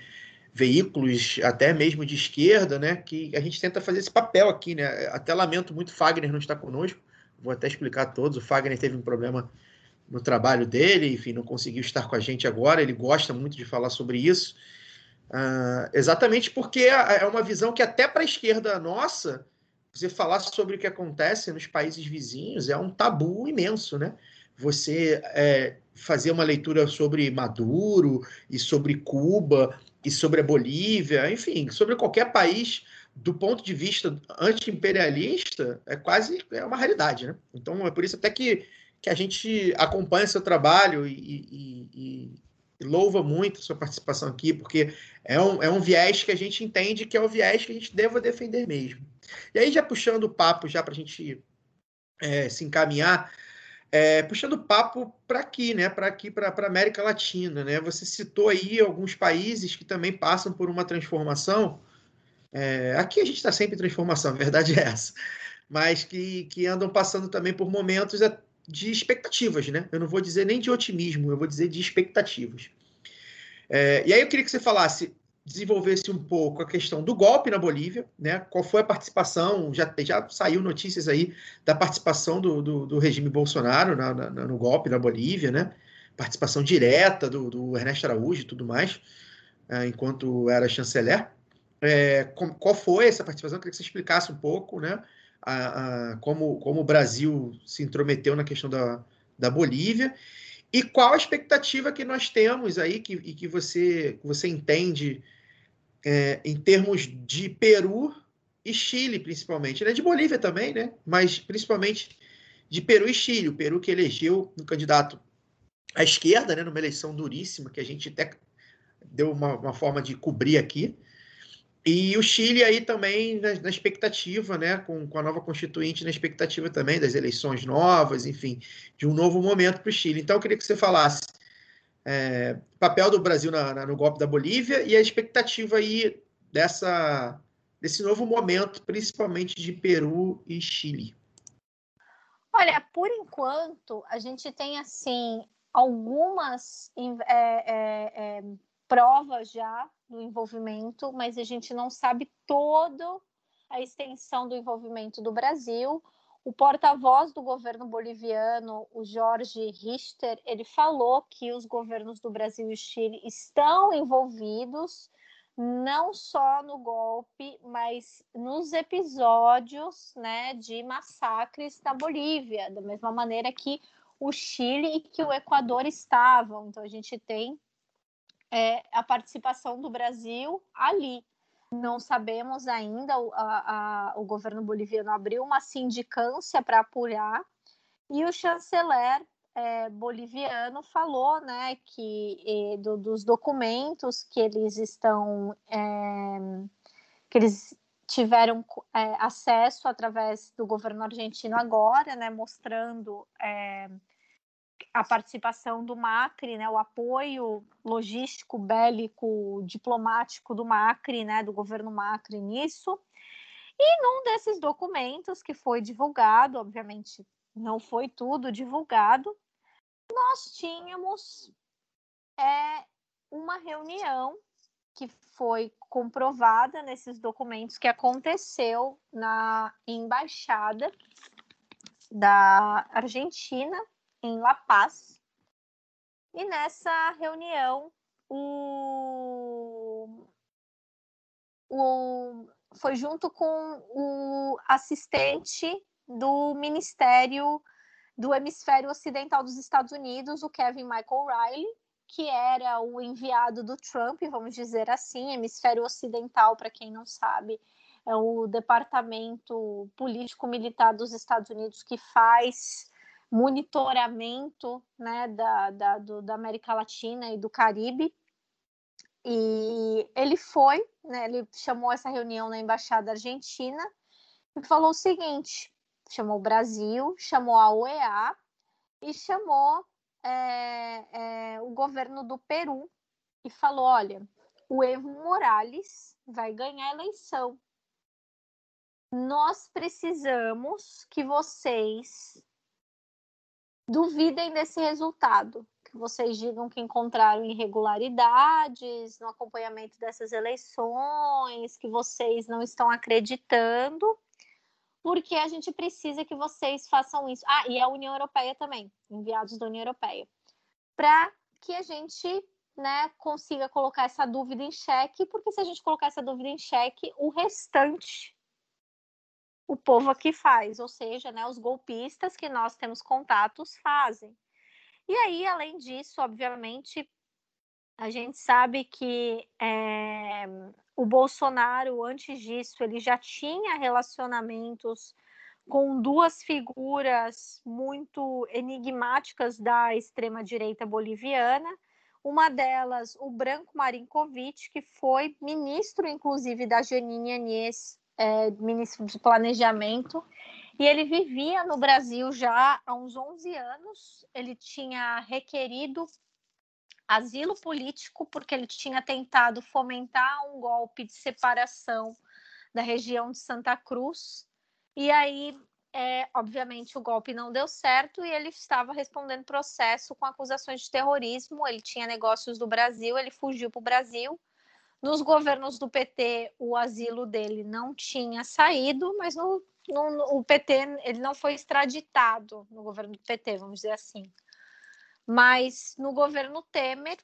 Speaker 1: veículos, até mesmo de esquerda, né, que a gente tenta fazer esse papel aqui. Né? Até lamento muito Fagner não estar conosco, vou até explicar todos. O Fagner teve um problema no trabalho dele, enfim, não conseguiu estar com a gente agora. Ele gosta muito de falar sobre isso, uh, exatamente porque é, é uma visão que, até para a esquerda nossa, você falar sobre o que acontece nos países vizinhos é um tabu imenso, né? Você é, fazer uma leitura sobre Maduro e sobre Cuba e sobre a Bolívia, enfim, sobre qualquer país do ponto de vista anti-imperialista, é quase é uma realidade, né? Então é por isso até que, que a gente acompanha seu trabalho e, e, e, louva muito sua participação aqui, porque é um, é um viés que a gente entende que é o viés que a gente deva defender mesmo. E aí, já puxando o papo, já para a gente é, se encaminhar, é, puxando o papo para aqui, né? Para aqui, para a América Latina, né? Você citou aí alguns países que também passam por uma transformação é, aqui a gente está sempre em transformação, a verdade é essa. Mas que, que andam passando também por momentos é, de expectativas, né? Eu não vou dizer nem de otimismo, eu vou dizer de expectativas. É, e aí eu queria que você falasse, desenvolvesse um pouco a questão do golpe na Bolívia, né? Qual foi a participação? Já, já saiu notícias aí da participação do, do, do regime Bolsonaro na, na, no golpe na Bolívia, né? Participação direta do, do Ernesto Araújo e tudo mais, é, enquanto era chanceler é, qual foi essa participação? Eu queria que você explicasse um pouco, né? A, a, como, como o Brasil se intrometeu na questão da, da Bolívia e qual a expectativa que nós temos aí que, e que você, você entende é, em termos de Peru e Chile, principalmente. Né? De Bolívia também, né? Mas principalmente de Peru e Chile. O Peru que elegeu um candidato à esquerda, né? Numa eleição duríssima, que a gente até deu uma, uma forma de cobrir aqui. E o Chile aí também na, na expectativa, né, com, com, a nova constituinte, na expectativa também das eleições novas, enfim, de um novo momento para o Chile. Então, eu queria que você falasse é, papel do Brasil na, na, no golpe da Bolívia e a expectativa aí dessa, desse novo momento, principalmente de Peru e Chile.
Speaker 2: Olha, por enquanto, a gente tem, assim, algumas é, é, provas já do envolvimento, mas a gente não sabe toda a extensão do envolvimento do Brasil. O porta-voz do governo boliviano, o Jorge Richter, ele falou que os governos do Brasil e Chile estão envolvidos não só no golpe, mas nos episódios né, de massacres da Bolívia, da mesma maneira que o Chile e que o Equador estavam. Então a gente tem é, a participação do Brasil ali. Não sabemos ainda, a, a, o governo boliviano abriu uma sindicância para apurar, e o chanceler é, boliviano falou né, que do, dos documentos que eles estão é, que eles tiveram é, acesso através do governo argentino agora, né, mostrando é, a participação do Macri, né, o apoio logístico, bélico, diplomático do Macri, né, do governo Macri nisso. E num desses documentos que foi divulgado, obviamente não foi tudo divulgado, nós tínhamos é, uma reunião que foi comprovada nesses documentos que aconteceu na embaixada da Argentina em La Paz. E nessa reunião, o, o, foi junto com o assistente do Ministério do Hemisfério Ocidental dos Estados Unidos, o Kevin Michael Riley, que era o enviado do Trump, vamos dizer assim, Hemisfério Ocidental, para quem não sabe, é o departamento político-militar dos Estados Unidos que faz monitoramento né, da, da, do, da América Latina e do Caribe. E ele foi, né, ele chamou essa reunião na Embaixada Argentina e falou o seguinte: chamou o Brasil, chamou a OEA e chamou é, é, o governo do Peru e falou: olha, o Evo Morales vai ganhar a eleição. Nós precisamos que vocês duvidem desse resultado, que vocês digam que encontraram irregularidades no acompanhamento dessas eleições, que vocês não estão acreditando, porque a gente precisa que vocês façam isso. Ah, e a União Europeia também, enviados da União Europeia, para que a gente né, consiga colocar essa dúvida em xeque, porque se a gente colocar essa dúvida em xeque, o restante o povo aqui faz, ou seja, né, os golpistas que nós temos contatos fazem. E aí, além disso, obviamente, a gente sabe que é, o Bolsonaro, antes disso, ele já tinha relacionamentos com duas figuras muito enigmáticas da extrema-direita boliviana. Uma delas, o Branco Marinkovic, que foi ministro, inclusive, da Janine Anies é, ministro de Planejamento, e ele vivia no Brasil já há uns 11 anos. Ele tinha requerido asilo político porque ele tinha tentado fomentar um golpe de separação da região de Santa Cruz. E aí, é, obviamente, o golpe não deu certo e ele estava respondendo processo com acusações de terrorismo. Ele tinha negócios do Brasil, ele fugiu para o Brasil nos governos do PT, o asilo dele não tinha saído, mas no, no, o PT ele não foi extraditado no governo do PT, vamos dizer assim. Mas no governo Temer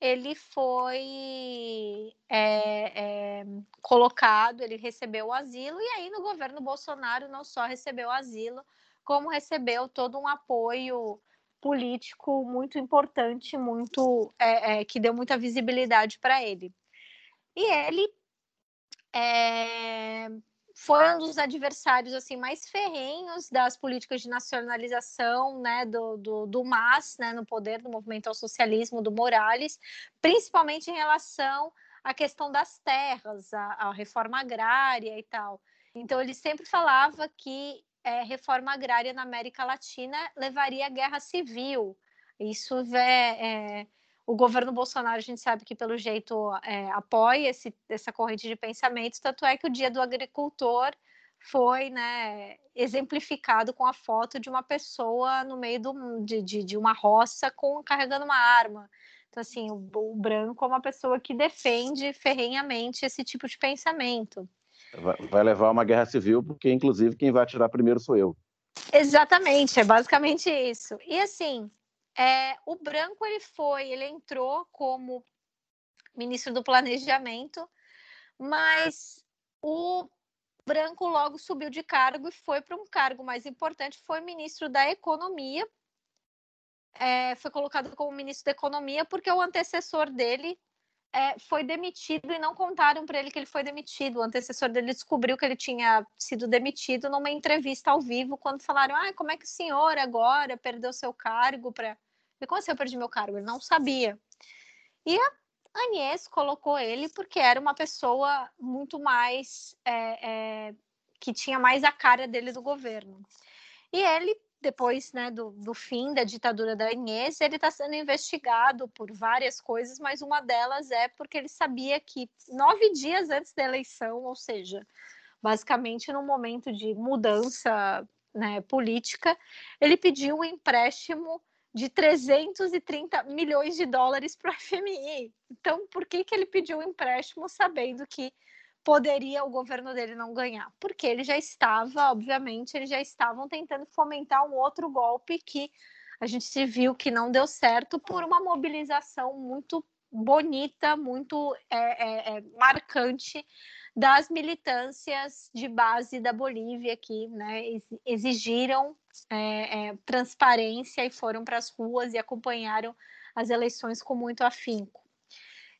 Speaker 2: ele foi é, é, colocado, ele recebeu o asilo, e aí no governo Bolsonaro não só recebeu o asilo, como recebeu todo um apoio político muito importante, muito é, é que deu muita visibilidade para ele. E ele é, foi um dos adversários assim mais ferrenhos das políticas de nacionalização né, do, do, do MAS, né, no poder do movimento ao socialismo do Morales, principalmente em relação à questão das terras, a reforma agrária e tal. Então ele sempre falava que é, reforma agrária na América Latina levaria à guerra civil. Isso é, é o governo Bolsonaro, a gente sabe que pelo jeito é, apoia esse, essa corrente de pensamento, tanto é que o dia do agricultor foi né, exemplificado com a foto de uma pessoa no meio do, de, de, de uma roça com carregando uma arma. Então, assim, o, o, branco é uma pessoa que defende ferrenhamente esse tipo de pensamento.
Speaker 3: Vai levar a uma guerra civil, porque, inclusive, quem vai atirar primeiro sou eu.
Speaker 2: Exatamente, é basicamente isso. E, assim, é, o Branco ele foi, ele entrou como ministro do Planejamento, mas o Branco logo subiu de cargo e foi para um cargo mais importante, foi ministro da Economia. É, foi colocado como ministro da Economia porque o antecessor dele é, foi demitido e não contaram para ele que ele foi demitido. O antecessor dele descobriu que ele tinha sido demitido numa entrevista ao vivo, quando falaram: ah, como é que o senhor agora perdeu seu cargo para e como assim eu perdi meu cargo? Ele não sabia. E a Anies colocou ele porque era uma pessoa muito mais. É, é, que tinha mais a cara dele do governo. E ele, depois né, do, do fim da ditadura da Anies, ele está sendo investigado por várias coisas, mas uma delas é porque ele sabia que nove dias antes da eleição, ou seja, basicamente num momento de mudança né, política, ele pediu um empréstimo de 330 milhões de dólares para o FMI. Então, por que, que ele pediu um empréstimo sabendo que poderia o governo dele não ganhar? Porque ele já estava, obviamente, eles já estavam tentando fomentar um outro golpe que a gente viu que não deu certo por uma mobilização muito bonita, muito é, é, é, marcante das militâncias de base da Bolívia que né, exigiram é, é, transparência e foram para as ruas e acompanharam as eleições com muito afinco.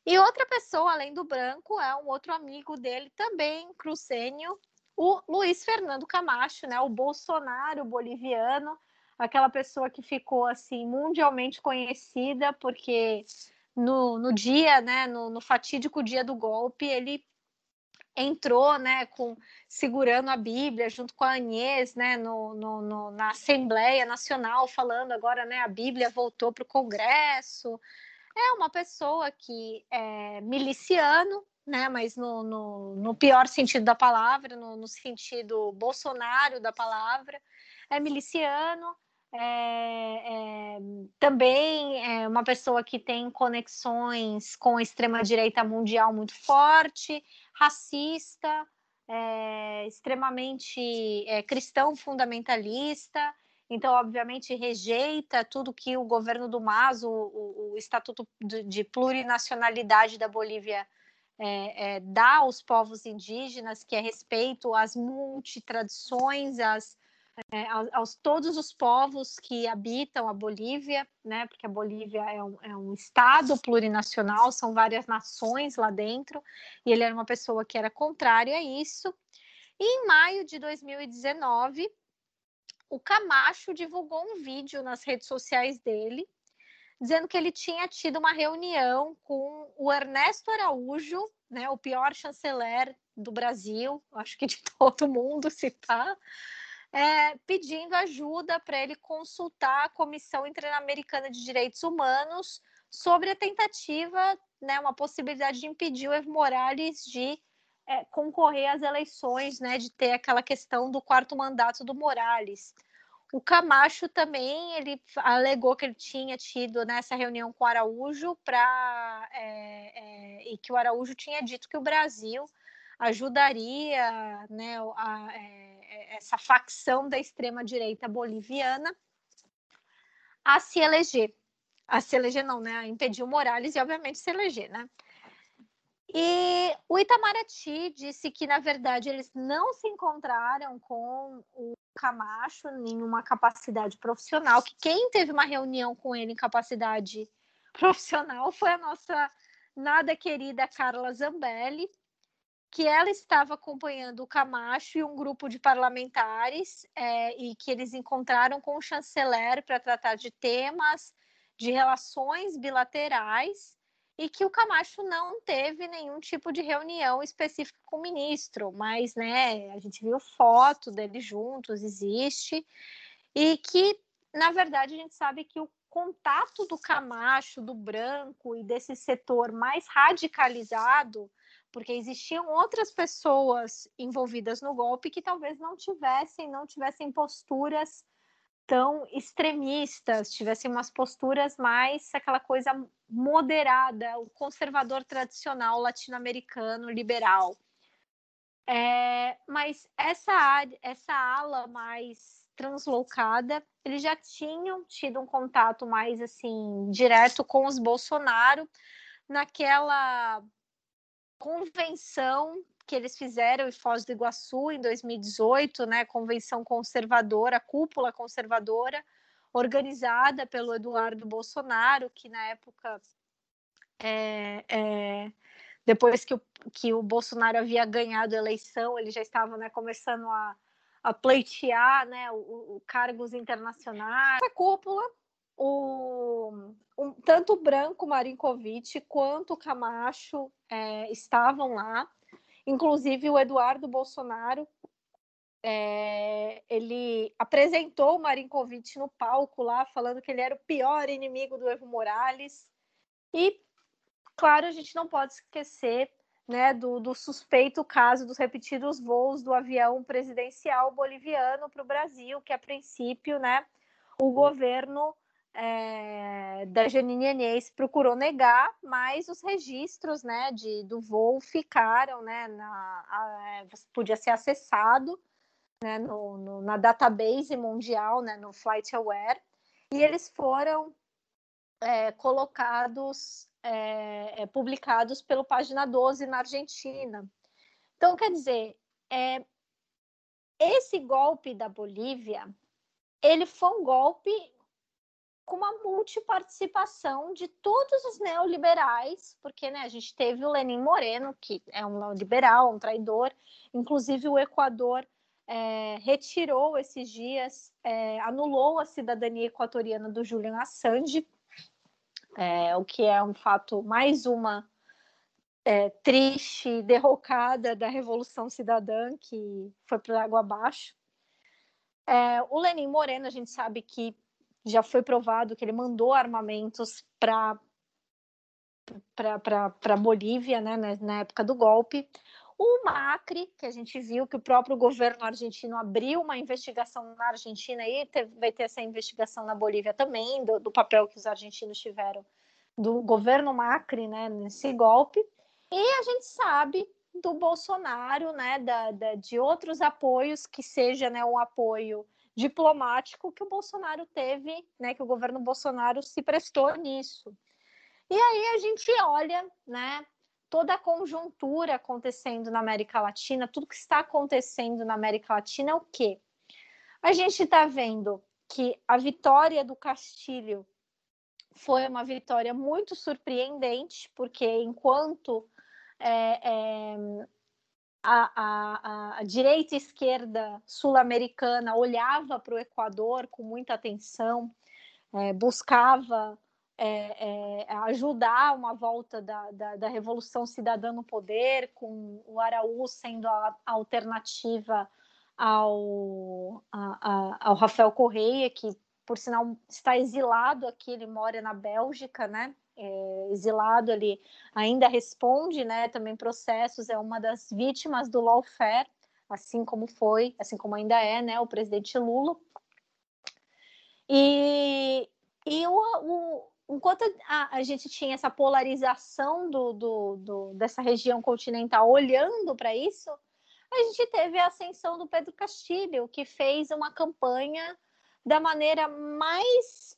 Speaker 2: E outra pessoa, além do Branco, é um outro amigo dele também, crucênio, o Luiz Fernando Camacho, né, o Bolsonaro boliviano, aquela pessoa que ficou assim mundialmente conhecida porque no, no dia, né, no, no fatídico dia do golpe, ele entrou, né, com segurando a Bíblia junto com a Agnès, né, no, no, no, na Assembleia Nacional, falando agora, né, a Bíblia voltou para o Congresso. É uma pessoa que é miliciano, né, mas no, no, no pior sentido da palavra, no, no sentido Bolsonaro da palavra, é miliciano, é, é, também é uma pessoa que tem conexões com a extrema-direita mundial muito forte, racista, é, extremamente é, cristão fundamentalista, então, obviamente, rejeita tudo que o governo do MAS, o, o, o Estatuto de, de, Plurinacionalidade da Bolívia, é, é, dá aos povos indígenas, que é respeito às multitradições, às é, aos, aos, todos os povos que habitam a Bolívia, né? Porque a Bolívia é um, é um, estado plurinacional, são várias nações lá dentro, e ele era uma pessoa que era contrário a isso. E em maio de 2019, o Camacho divulgou um vídeo nas redes sociais dele, dizendo que ele tinha tido uma reunião com o Ernesto Araújo, né, o pior chanceler do Brasil, acho que de todo mundo, se tá, é, pedindo ajuda para ele consultar a Comissão Interamericana de Direitos Humanos sobre a tentativa, né, uma possibilidade de impedir o Evo Morales de é, concorrer às eleições, né, de ter aquela questão do quarto mandato do Morales. O Camacho também ele alegou que ele tinha tido nessa reunião com o Araújo para é, é, e que o Araújo tinha dito que o Brasil ajudaria né, a, é, essa facção da extrema-direita boliviana a se eleger. A se eleger não, né? A impedir o Morales e, obviamente, se eleger, né? E o Itamaraty disse que, na verdade, eles não se encontraram com o Camacho em nenhuma capacidade profissional, que quem teve uma reunião com ele em capacidade profissional foi a nossa nada querida Carla Zambelli, que ela estava acompanhando o Camacho e um grupo de parlamentares é, e que eles encontraram com o chanceler para tratar de temas de relações bilaterais e que o Camacho não teve nenhum tipo de reunião específica com o ministro, mas né, a gente viu foto deles juntos, existe, e que, na verdade, a gente sabe que o contato do Camacho, do branco e desse setor mais radicalizado, porque existiam outras pessoas envolvidas no golpe que talvez não tivessem, não tivessem posturas tão extremistas, tivessem umas posturas mais aquela coisa moderada, o conservador tradicional latino-americano liberal. É, mas essa, essa ala mais translocada, eles já tinham tido um contato mais assim direto com os Bolsonaro naquela convenção que eles fizeram em Foz do Iguaçu em 2018, né, convenção conservadora, cúpula conservadora, organizada pelo Eduardo Bolsonaro, que na época, é, é, depois que o, que o Bolsonaro havia ganhado a eleição, ele já estava né, começando a, a pleitear né, o, o cargos internacionais. Essa cúpula, o, um, tanto o Branco Marinkovic quanto o Camacho é, estavam lá Inclusive, o Eduardo Bolsonaro é, ele apresentou o Marinkovic no palco lá, falando que ele era o pior inimigo do Evo Morales. E, claro, a gente não pode esquecer né, do, do suspeito caso dos repetidos voos do avião presidencial boliviano para o Brasil, que a princípio né, o governo é, da Janine Enes procurou negar, mas os registros né, de, do voo ficaram, né, na, a, podia ser acessado né, no, no, na database mundial, né, no FlightAware, e eles foram é, colocados, é, publicados pelo Página 12 na Argentina. Então, quer dizer, esse golpe da Bolívia, ele foi um golpe com uma multiparticipação de todos os neoliberais, porque né, a gente teve o Lenin Moreno, que é um liberal, um traidor, inclusive o Equador é, retirou esses dias, é, anulou a cidadania equatoriana do Julian Assange, é, o que é um fato, mais uma é, triste derrocada da Revolução Cidadã, que foi para água abaixo. É, o Lenin Moreno, a gente sabe que já foi provado que ele mandou armamentos para para Bolívia, né, na época do golpe. O Macri, que a gente viu que o próprio governo argentino abriu uma investigação na Argentina e teve, vai ter essa investigação na Bolívia também, do, do, papel que os argentinos tiveram do governo Macri né, nesse golpe. E a gente sabe do Bolsonaro, né, da, da de outros apoios, que seja né, um apoio diplomático que o Bolsonaro teve, né, que o governo Bolsonaro se prestou nisso. E aí a gente olha, né, toda a conjuntura acontecendo na América Latina, tudo que está acontecendo na América Latina é o quê? A gente está vendo que a vitória do Castilho foi uma vitória muito surpreendente, porque enquanto é, é, a, a, a direita e esquerda sul-americana olhava para o Equador com muita atenção, é, buscava é, é, ajudar uma volta da, da, da, Revolução Cidadã no poder, com o Araújo sendo a, a alternativa ao, a, ao Rafael Correia, que, por sinal, está exilado aqui, ele mora na Bélgica, né? É, exilado, ele ainda responde, né, também processos, é uma das vítimas do lawfare, assim como foi, assim como ainda é, né, o presidente Lula. E, e o, o, enquanto a, a, gente tinha essa polarização do, do, do dessa região continental olhando para isso, a gente teve a ascensão do Pedro Castilho, que fez uma campanha da maneira mais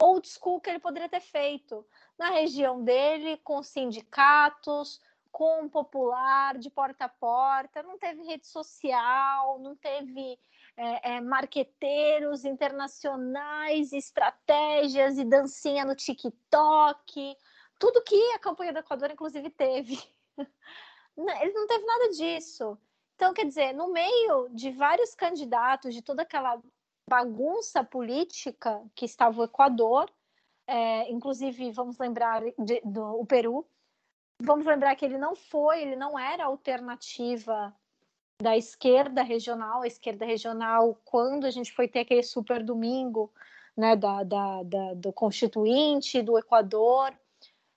Speaker 2: old school que ele poderia ter feito na região dele, com sindicatos, com popular, de porta a porta, não teve rede social, não teve é, é, marqueteiros internacionais, estratégias e dancinha no TikTok, tudo que a campanha do Equador, inclusive, teve. Ele não teve nada disso. Então, quer dizer, no meio de vários candidatos, de toda aquela bagunça política que estava o Equador, é, inclusive vamos lembrar de, do Peru, vamos lembrar que ele não foi, ele não era alternativa da esquerda regional, a esquerda regional, quando a gente foi ter aquele super domingo né, da, da, da do Constituinte, do Equador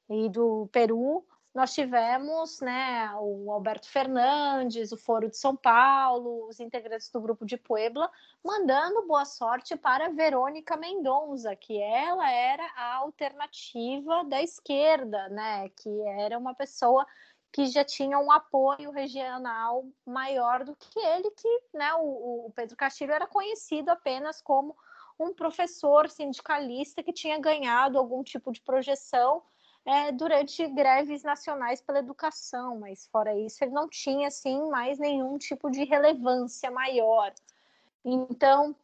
Speaker 2: e do Peru, nós tivemos né, o Alberto Fernandes, o Foro de São Paulo, os integrantes do grupo de Puebla, mandando boa sorte para Verônica Mendonça, que ela era a alternativa da esquerda, né, que era uma pessoa que já tinha um apoio regional maior do que ele, que né, o, o Pedro Castilho era conhecido apenas como um professor sindicalista que tinha ganhado algum tipo de projeção é, durante greves nacionais pela educação, mas fora isso ele não tinha assim mais nenhum tipo de relevância maior. Então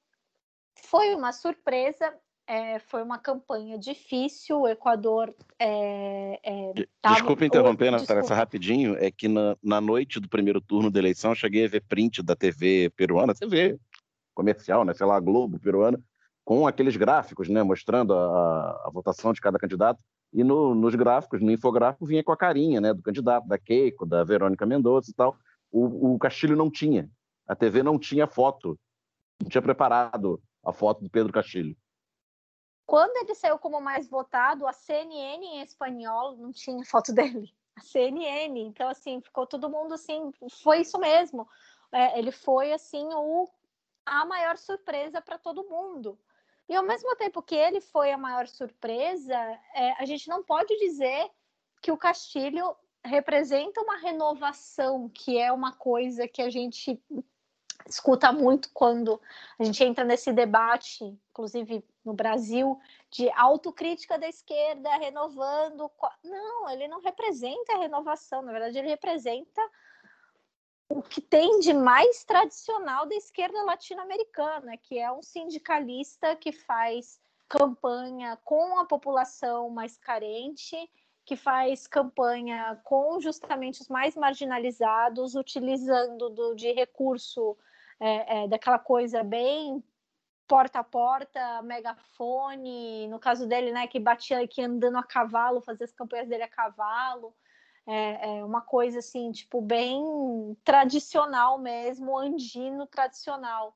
Speaker 2: foi uma surpresa, é, foi uma campanha difícil. O Equador é, é,
Speaker 3: tava... Desculpa interromper, Natália, rapidinho. É que na, na noite do primeiro turno da eleição eu cheguei a ver print da TV peruana, TV comercial, né? Sei lá, Globo peruana, com aqueles gráficos, né? Mostrando a, a votação de cada candidato e no, nos gráficos, no infográfico, vinha com a carinha né, do candidato, da Keiko, da Verônica Mendonça e tal. O, o Castilho não tinha. A TV não tinha foto. Não tinha preparado a foto do Pedro Castilho.
Speaker 2: Quando ele saiu como mais votado, a CNN em espanhol não tinha foto dele. A CNN. Então, assim, ficou todo mundo assim. Foi isso mesmo. É, ele foi, assim, o, a maior surpresa para todo mundo. E ao mesmo tempo que ele foi a maior surpresa, é, a gente não pode dizer que o Castilho representa uma renovação, que é uma coisa que a gente escuta muito quando a gente entra nesse debate, inclusive no Brasil, de autocrítica da esquerda, renovando. Não, ele não representa a renovação, na verdade, ele representa o que tem de mais tradicional da esquerda latino-americana, que é um sindicalista que faz campanha com a população mais carente, que faz campanha com justamente os mais marginalizados, utilizando do, de recurso é, é, daquela coisa bem porta a porta, megafone, no caso dele, né, que batia aqui andando a cavalo, fazia as campanhas dele a cavalo é, é uma coisa assim, tipo, bem tradicional mesmo, andino tradicional.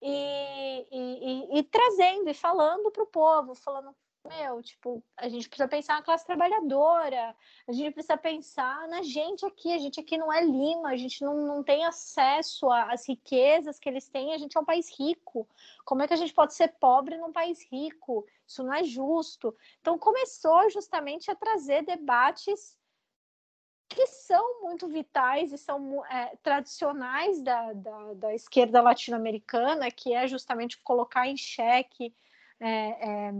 Speaker 2: E, e, e, e trazendo e falando para o povo, falando, meu, tipo, a gente precisa pensar na classe trabalhadora, a gente precisa pensar na gente aqui, a gente aqui não é Lima, a gente não, não tem acesso às riquezas que eles têm, a gente é um país rico. Como é que a gente pode ser pobre num país rico? Isso não é justo. Então começou justamente a trazer debates que são muito vitais e são é, tradicionais da, da, da esquerda latino-americana, que é justamente colocar em xeque é, é,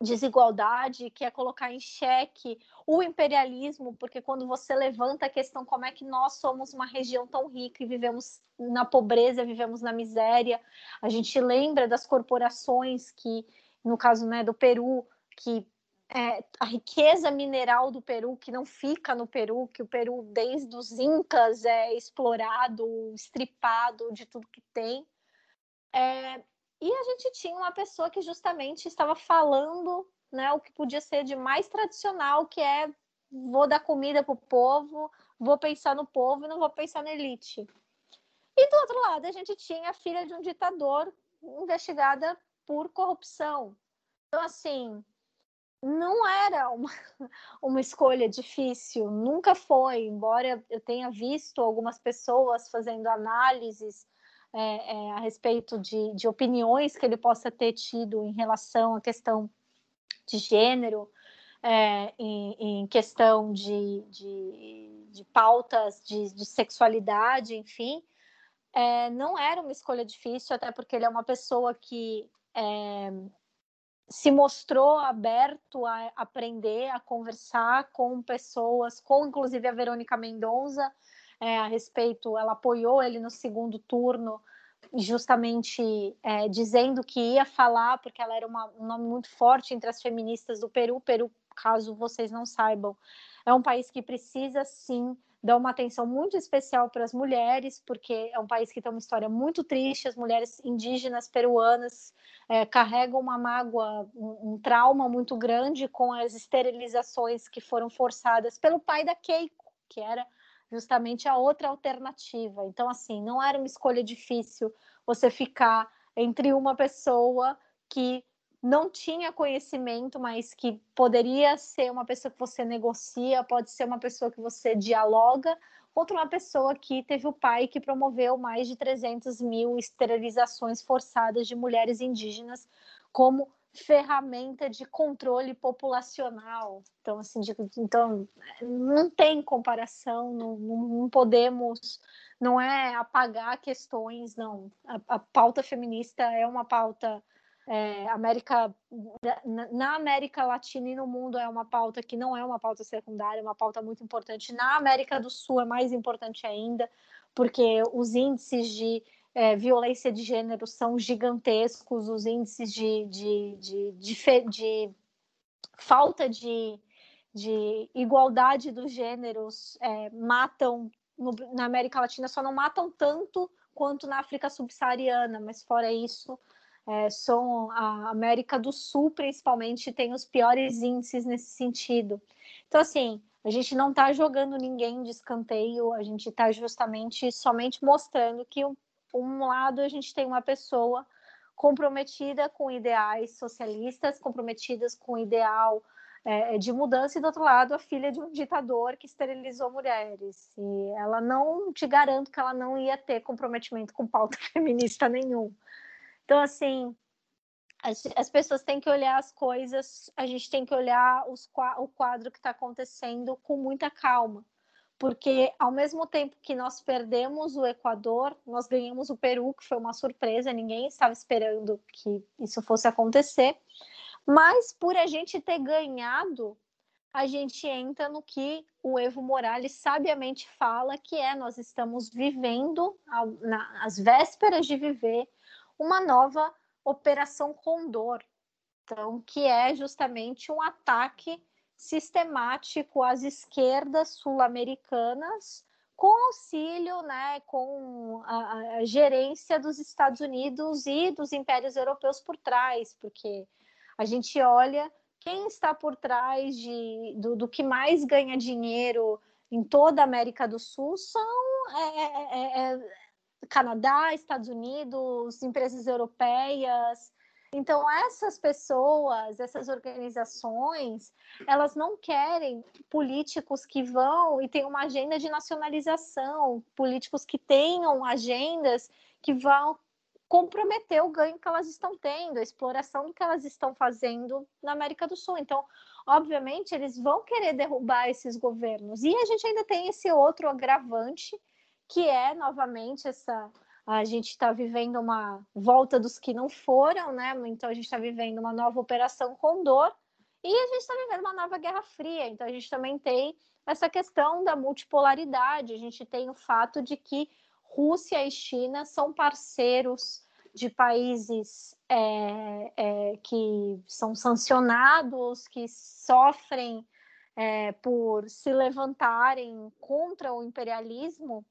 Speaker 2: desigualdade, que é colocar em xeque o imperialismo, porque quando você levanta a questão como é que nós somos uma região tão rica e vivemos na pobreza, vivemos na miséria, a gente lembra das corporações que, no caso né, do Peru, que é, a riqueza mineral do Peru, que não fica no Peru, que o Peru, desde os Incas, é explorado, estripado de tudo que tem. É, e a gente tinha uma pessoa que justamente estava falando né, o que podia ser de mais tradicional, que é vou dar comida para o povo, vou pensar no povo e não vou pensar na elite. E do outro lado, a gente tinha a filha de um ditador investigada por corrupção. Então, assim, não era uma, uma escolha difícil, nunca foi, embora eu tenha visto algumas pessoas fazendo análises é, é, a respeito de, de opiniões que ele possa ter tido em relação à questão de gênero, é, em, em, questão de, de, de pautas de, de, sexualidade, enfim, não era uma escolha difícil, até porque ele é uma pessoa que se mostrou aberto a aprender, a conversar com pessoas, com inclusive a Verônica Mendonça, é, a respeito, ela apoiou ele no segundo turno, justamente é, dizendo que ia falar, porque ela era uma, um nome muito forte entre as feministas do Peru. Peru, caso vocês não saibam, é um país que precisa sim dá uma atenção muito especial para as mulheres, porque é um país que tem uma história muito triste. As mulheres indígenas peruanas é, carregam uma mágoa, um, um, trauma muito grande com as esterilizações que foram forçadas pelo pai da Keiko, que era justamente a outra alternativa. Então, assim, não era uma escolha difícil você ficar entre uma pessoa que não tinha conhecimento, mas que poderia ser uma pessoa que você negocia, pode ser uma pessoa que você dialoga, contra uma pessoa que teve o pai que promoveu mais de 300 mil esterilizações forçadas de mulheres indígenas como ferramenta de controle populacional. Então, assim, de, então não tem comparação, não, não, podemos, não é apagar questões, não. A, a pauta feminista é uma pauta é, América, na, América Latina e no mundo é uma pauta que não é uma pauta secundária, é uma pauta muito importante. Na América do Sul é mais importante ainda, porque os índices de é, violência de gênero são gigantescos, os índices de, de, de, de, de falta de, de igualdade dos gêneros é, matam no, na América Latina, só não matam tanto quanto na África subsaariana, mas fora isso é, são a América do Sul, principalmente, tem os piores índices nesse sentido. Então, assim, a gente não está jogando ninguém de escanteio, a gente está justamente somente mostrando que, um, um lado, a gente tem uma pessoa comprometida com ideais socialistas, comprometidas com o ideal é, de mudança, e do outro lado, a filha de um ditador que esterilizou mulheres. E ela não, te garanto que ela não ia ter comprometimento com pauta feminista nenhum. Então, assim, as, as, pessoas têm que olhar as coisas, a gente tem que olhar os, o quadro que está acontecendo com muita calma, porque ao mesmo tempo que nós perdemos o Equador, nós ganhamos o Peru, que foi uma surpresa, ninguém estava esperando que isso fosse acontecer, mas por a gente ter ganhado, a gente entra no que o Evo Morales sabiamente fala, que é nós estamos vivendo, às vésperas de viver, uma nova Operação Condor, então, que é justamente um ataque sistemático às esquerdas sul-americanas com auxílio, né, com a, a, gerência dos Estados Unidos e dos impérios europeus por trás, porque a gente olha quem está por trás de, do, do que mais ganha dinheiro em toda a América do Sul são é, é, é, é Canadá, Estados Unidos, empresas europeias. Então, essas pessoas, essas organizações, elas não querem políticos que vão e tenham uma agenda de nacionalização, políticos que tenham agendas que vão comprometer o ganho que elas estão tendo, a exploração que elas estão fazendo na América do Sul. Então, obviamente, eles vão querer derrubar esses governos. E a gente ainda tem esse outro agravante que é novamente essa a gente está vivendo uma volta dos que não foram, né? Então a gente está vivendo uma nova operação Condor e a gente está vivendo uma nova Guerra Fria. Então a gente também tem essa questão da multipolaridade. A gente tem o fato de que Rússia e China são parceiros de países é, é, que são sancionados, que sofrem é, por se levantarem contra o imperialismo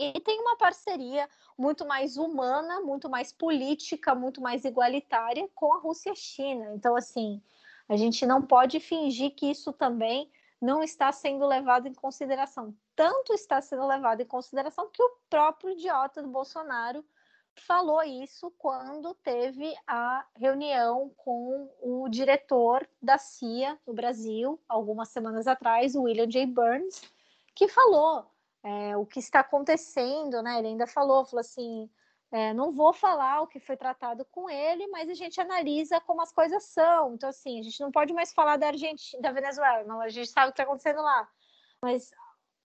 Speaker 2: e tem uma parceria muito mais humana, muito mais política, muito mais igualitária com a Rússia e a China. Então, assim, a gente não pode fingir que isso também não está sendo levado em consideração. Tanto está sendo levado em consideração que o próprio idiota do Bolsonaro falou isso quando teve a reunião com o diretor da CIA no Brasil, algumas semanas atrás, o William J. Burns, que falou é, o que está acontecendo, né? Ele ainda falou, falou assim, é, não vou falar o que foi tratado com ele, mas a gente analisa como as coisas são. Então, assim, a gente não pode mais falar da Argentina, da Venezuela, não, a gente sabe o que está acontecendo lá. Mas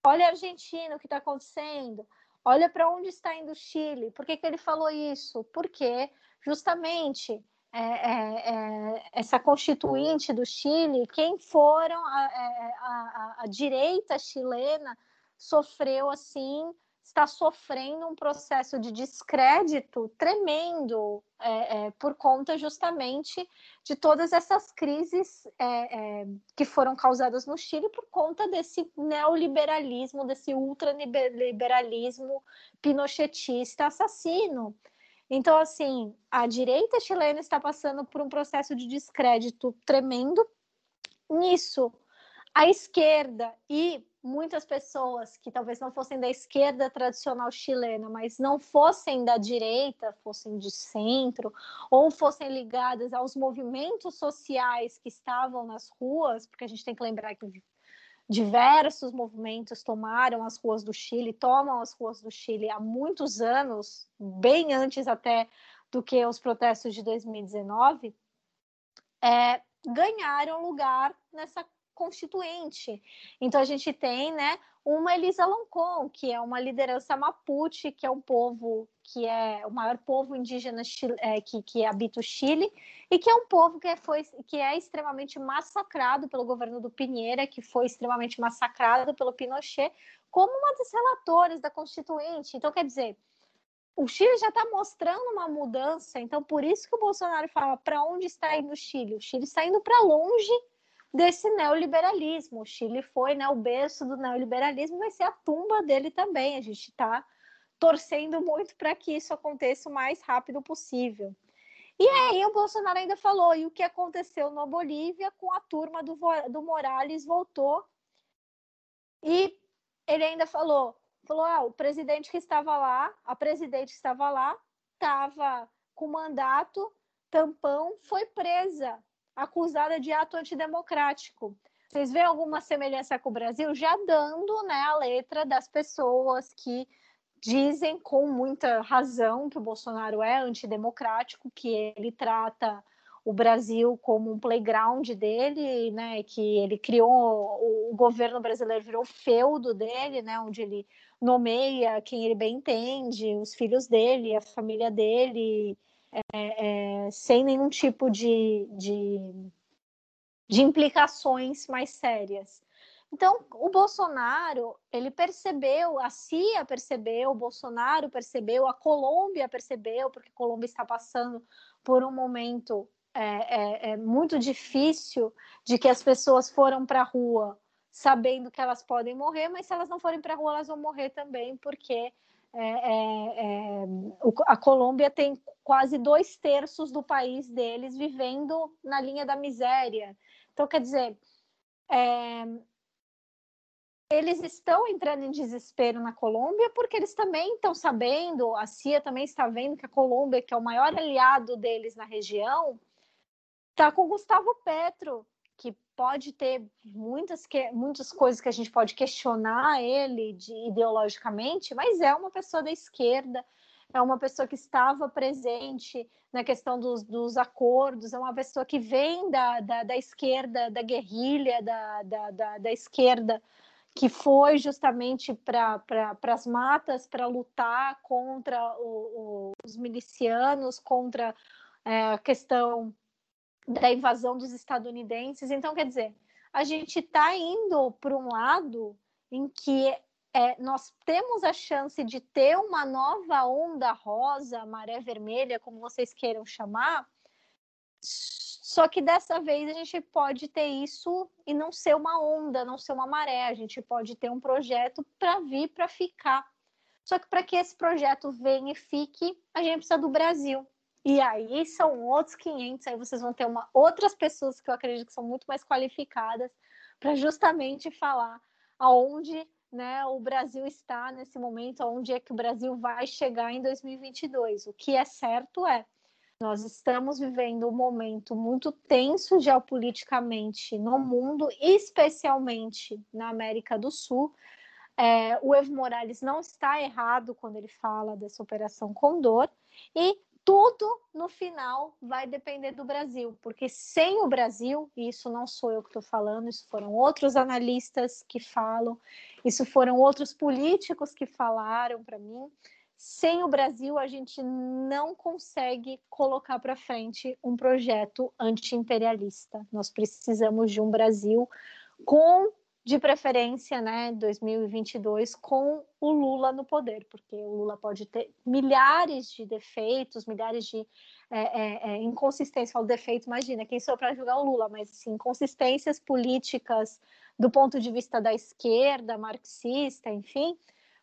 Speaker 2: olha a Argentina, o que está acontecendo. Olha para onde está indo o Chile. Por que, que ele falou isso? Porque justamente é, é, é, essa constituinte do Chile, quem foram a, é, a, a, a direita chilena sofreu assim está sofrendo um processo de descrédito tremendo é, é, por conta justamente de todas essas crises é, é que foram causadas no Chile por conta desse neoliberalismo, desse ultraliberalismo pinochetista assassino. Então, assim, a direita chilena está passando por um processo de descrédito tremendo. Nisso, a esquerda e muitas pessoas que talvez não fossem da esquerda tradicional chilena, mas não fossem da direita, fossem de centro, ou fossem ligadas aos movimentos sociais que estavam nas ruas, porque a gente tem que lembrar que diversos movimentos tomaram as ruas do Chile, tomam as ruas do Chile há muitos anos, bem antes até do que os protestos de 2019, é, ganharam lugar nessa constituinte. Então a gente tem, né, uma Elisa Loncon, que é uma liderança mapuche, que é um povo que é o maior povo indígena é, que, que habita o Chile e que é um povo que é, foi, que é extremamente massacrado pelo governo do Pinheira, que foi extremamente massacrado pelo Pinochet, como uma das relatoras da Constituinte. Então, quer dizer, o Chile já está mostrando uma mudança, então por isso que o Bolsonaro fala para onde está indo o Chile? O Chile está indo para longe desse neoliberalismo. O Chile foi né, o berço do neoliberalismo, vai ser a tumba dele também. A gente está torcendo muito para que isso aconteça o mais rápido possível. E aí o Bolsonaro ainda falou, e o que aconteceu na Bolívia com a turma do, do Morales voltou. E ele ainda falou, falou, ah, o presidente que estava lá, a presidente que estava lá, estava com mandato, tampão, foi presa acusada de ato antidemocrático. Vocês veem alguma semelhança com o Brasil? Já dando né, a letra das pessoas que dizem com muita razão que o Bolsonaro é antidemocrático, que ele trata o Brasil como um playground dele, né, que ele criou, o governo brasileiro virou feudo dele, né, onde ele nomeia quem ele bem entende, os filhos dele, a família dele, é, é, sem nenhum tipo de, de, de implicações mais sérias. Então, o Bolsonaro, ele percebeu, a CIA percebeu, o Bolsonaro percebeu, a Colômbia percebeu, porque a Colômbia está passando por um momento é, é, é muito difícil de que as pessoas foram para a rua sabendo que elas podem morrer, mas se elas não forem para a rua, elas vão morrer também, porque é, é, é a Colômbia tem quase dois terços do país deles vivendo na linha da miséria. Então, quer dizer, é, eles estão entrando em desespero na Colômbia porque eles também estão sabendo, a CIA também está vendo que a Colômbia, que é o maior aliado deles na região, está com Gustavo Petro, pode ter muitas, que, muitas coisas que a gente pode questionar ele de, ideologicamente, mas é uma pessoa da esquerda, é uma pessoa que estava presente na questão dos, dos acordos, é uma pessoa que vem da, da, da esquerda, da guerrilha, da, da, da, da esquerda, que foi justamente para pra, as matas para lutar contra o, o, os milicianos, contra é, a questão da invasão dos estadunidenses. Então, quer dizer, a gente está indo para um lado em que é, nós temos a chance de ter uma nova onda rosa, maré vermelha, como vocês queiram chamar, só que dessa vez a gente pode ter isso e não ser uma onda, não ser uma maré, a gente pode ter um projeto para vir para ficar. Só que para que esse projeto venha e fique, a gente precisa do Brasil. E aí são outros 500, aí vocês vão ter uma, outras pessoas que eu acredito que são muito mais qualificadas para justamente falar aonde né, o Brasil está nesse momento, aonde é que o Brasil vai chegar em 2022. O que é certo é, nós estamos vivendo um momento muito tenso geopoliticamente no mundo, especialmente na América do Sul. É, o Evo Morales não está errado quando ele fala dessa Operação Condor, e tudo no final vai depender do Brasil, porque sem o Brasil, e isso não sou eu que estou falando, isso foram outros analistas que falam, isso foram outros políticos que falaram para mim. Sem o Brasil, a gente não consegue colocar para frente um projeto anti-imperialista. Nós precisamos de um Brasil com de preferência, né, 2022, com o Lula no poder, porque o Lula pode ter milhares de defeitos, milhares de é, é, é, inconsistências. Falo defeito, imagina, quem sou para julgar o Lula, mas assim, inconsistências políticas do ponto de vista da esquerda, marxista, enfim,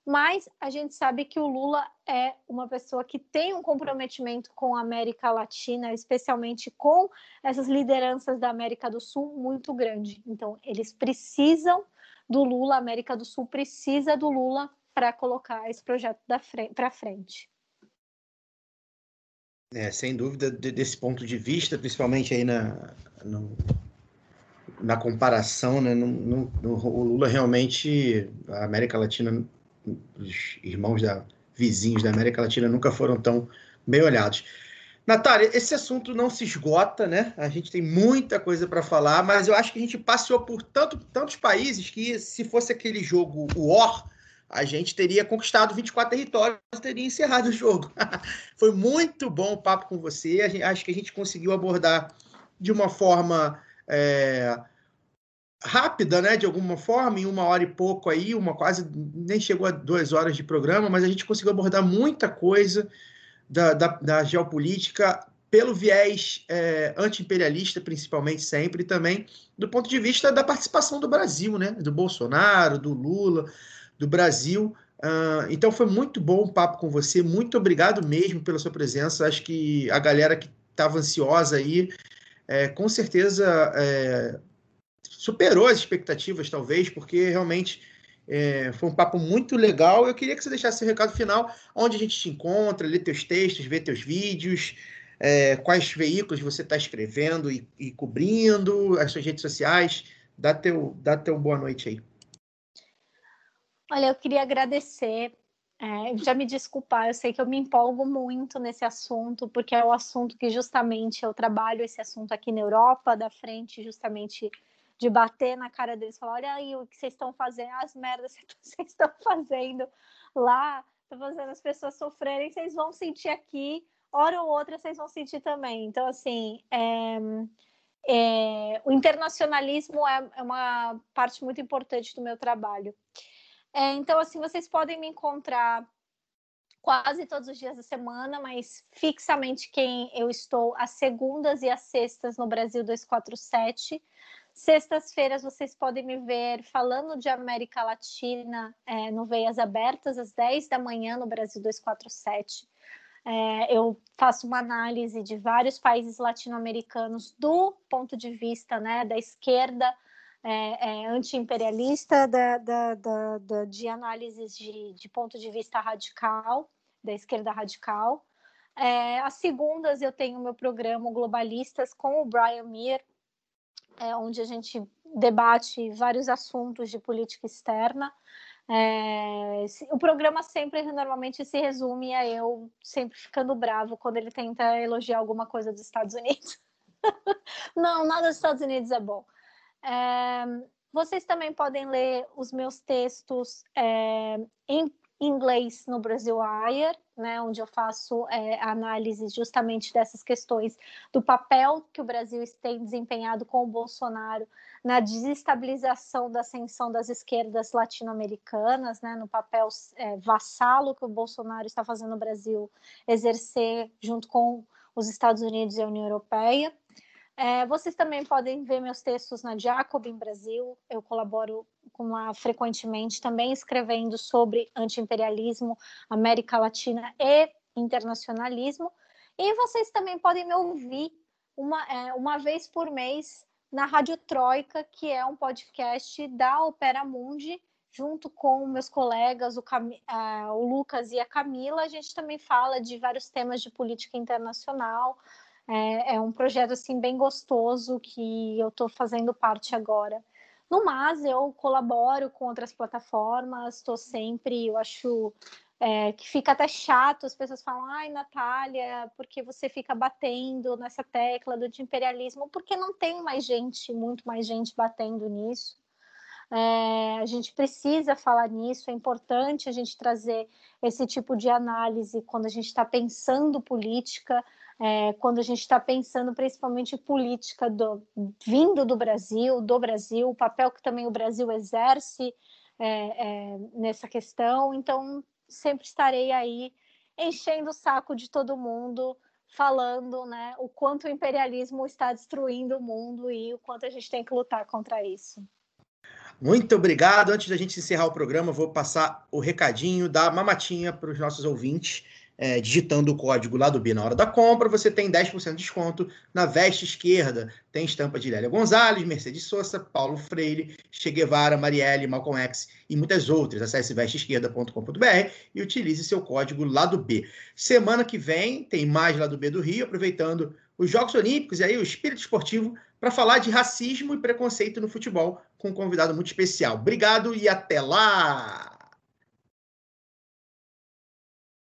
Speaker 2: mas a gente sabe que o Lula é uma pessoa que tem um comprometimento com a América Latina, especialmente com essas lideranças da América do Sul, muito grande. Então, eles precisam do Lula, a América do Sul precisa do Lula para colocar esse projeto para frente.
Speaker 1: É, sem dúvida, desse ponto de vista, principalmente aí na, no, na comparação, né, no, no, o Lula realmente, a América Latina os irmãos da, vizinhos da América Latina nunca foram tão bem olhados. Natália, esse assunto não se esgota, né? A gente tem muita coisa para falar, mas eu acho que a gente passou por tanto, tantos países que, se fosse aquele jogo War, a gente teria conquistado 24 territórios e teria encerrado o jogo. Foi muito bom o papo com você. Gente, acho que a gente conseguiu abordar de uma forma é, rápida, né, de alguma forma, em uma hora e pouco aí, uma quase nem chegou a duas horas de programa, mas a gente conseguiu abordar muita coisa da, da, da geopolítica pelo viés é, anti-imperialista, principalmente sempre, e também do ponto de vista da participação do Brasil, né, do Bolsonaro, do Lula, do Brasil. Uh, então foi muito bom o papo com você, muito obrigado mesmo pela sua presença. Acho que a galera que estava ansiosa aí, é, com certeza é, superou as expectativas, talvez, porque realmente é, foi um papo muito legal. Eu queria que você deixasse o recado final, onde a gente te encontra, lê teus textos, vê teus vídeos, é, quais veículos você está escrevendo e, e, cobrindo, as suas redes sociais. Dá teu, dá teu boa noite aí.
Speaker 2: Olha, eu queria agradecer, é, já me desculpar, eu sei que eu me empolgo muito nesse assunto, porque é o assunto que justamente eu trabalho esse assunto aqui na Europa, da frente justamente de bater na cara deles, falar, olha aí o que vocês estão fazendo, as merdas que vocês estão fazendo lá, estão fazendo as pessoas sofrerem, vocês vão sentir aqui, hora ou outra vocês vão sentir também. Então, assim, é, é, o internacionalismo é, é, uma parte muito importante do meu trabalho. É, então, assim, vocês podem me encontrar quase todos os dias da semana, mas fixamente quem eu estou às segundas e às sextas no Brasil 247. Sextas-feiras vocês podem me ver falando de América Latina é, no Veias Abertas, às 10 da manhã, no Brasil 247. É, eu faço uma análise de vários países latino-americanos do ponto de vista né, da esquerda é, é, anti-imperialista, da, da, da, de análises de, de, ponto de vista radical, da esquerda radical. É, às segundas eu tenho meu programa Globalistas com o Brian Meir, é, onde a gente debate vários assuntos de política externa. É, o programa sempre normalmente se resume a eu sempre ficando bravo quando ele tenta elogiar alguma coisa dos Estados Unidos. Não, nada dos Estados Unidos é bom. É, vocês também podem ler os meus textos é, em inglês no Brasil Wire, né, onde eu faço é, análise justamente dessas questões do papel que o Brasil tem desempenhado com o Bolsonaro na desestabilização da ascensão das esquerdas latino-americanas, né, no papel é, vassalo que o Bolsonaro está fazendo no Brasil exercer junto com os Estados Unidos e a União Europeia. É, vocês também podem ver meus textos na Jacobin Brasil. Eu colaboro com uma, frequentemente também escrevendo sobre antiimperialismo, América Latina e internacionalismo. E vocês também podem me ouvir uma, é, uma vez por mês na Rádio Troika, que é um podcast da Opera Mundi, junto com meus colegas, o, Cam... uh, o Lucas e a Camila. A gente também fala de vários temas de política internacional, é, é um projeto assim bem gostoso que eu estou fazendo parte agora. No mais, eu colaboro com outras plataformas, estou sempre, eu acho é, que fica até chato, as pessoas falam, ai, Natália, porque você fica batendo nessa tecla do imperialismo? Porque não tem mais gente, muito mais gente batendo nisso. É, a gente precisa falar nisso, é importante a gente trazer esse tipo de análise quando a gente está pensando política, é, quando a gente está pensando principalmente política do, vindo do Brasil, do Brasil, o papel que também o Brasil exerce é, é, nessa questão. Então, sempre estarei aí enchendo o saco de todo mundo, falando né, o quanto o imperialismo está destruindo o mundo e o quanto a gente tem que lutar contra isso.
Speaker 1: Muito obrigado. Antes da gente encerrar o programa, vou passar o recadinho da mamatinha para os nossos ouvintes é, digitando o código lá do B na hora da compra, você tem 10% de desconto na veste esquerda. Tem estampa de Lélia Gonzalez, Mercedes Sosa, Paulo Freire, Che Guevara, Marielle, Malcolm X e muitas outras. Acesse vesteesquerda.com.br e utilize seu código lá do B. Semana que vem tem mais lá do B do Rio, aproveitando os Jogos Olímpicos e aí o espírito esportivo para falar de racismo e preconceito no futebol com um convidado muito especial. Obrigado e até lá!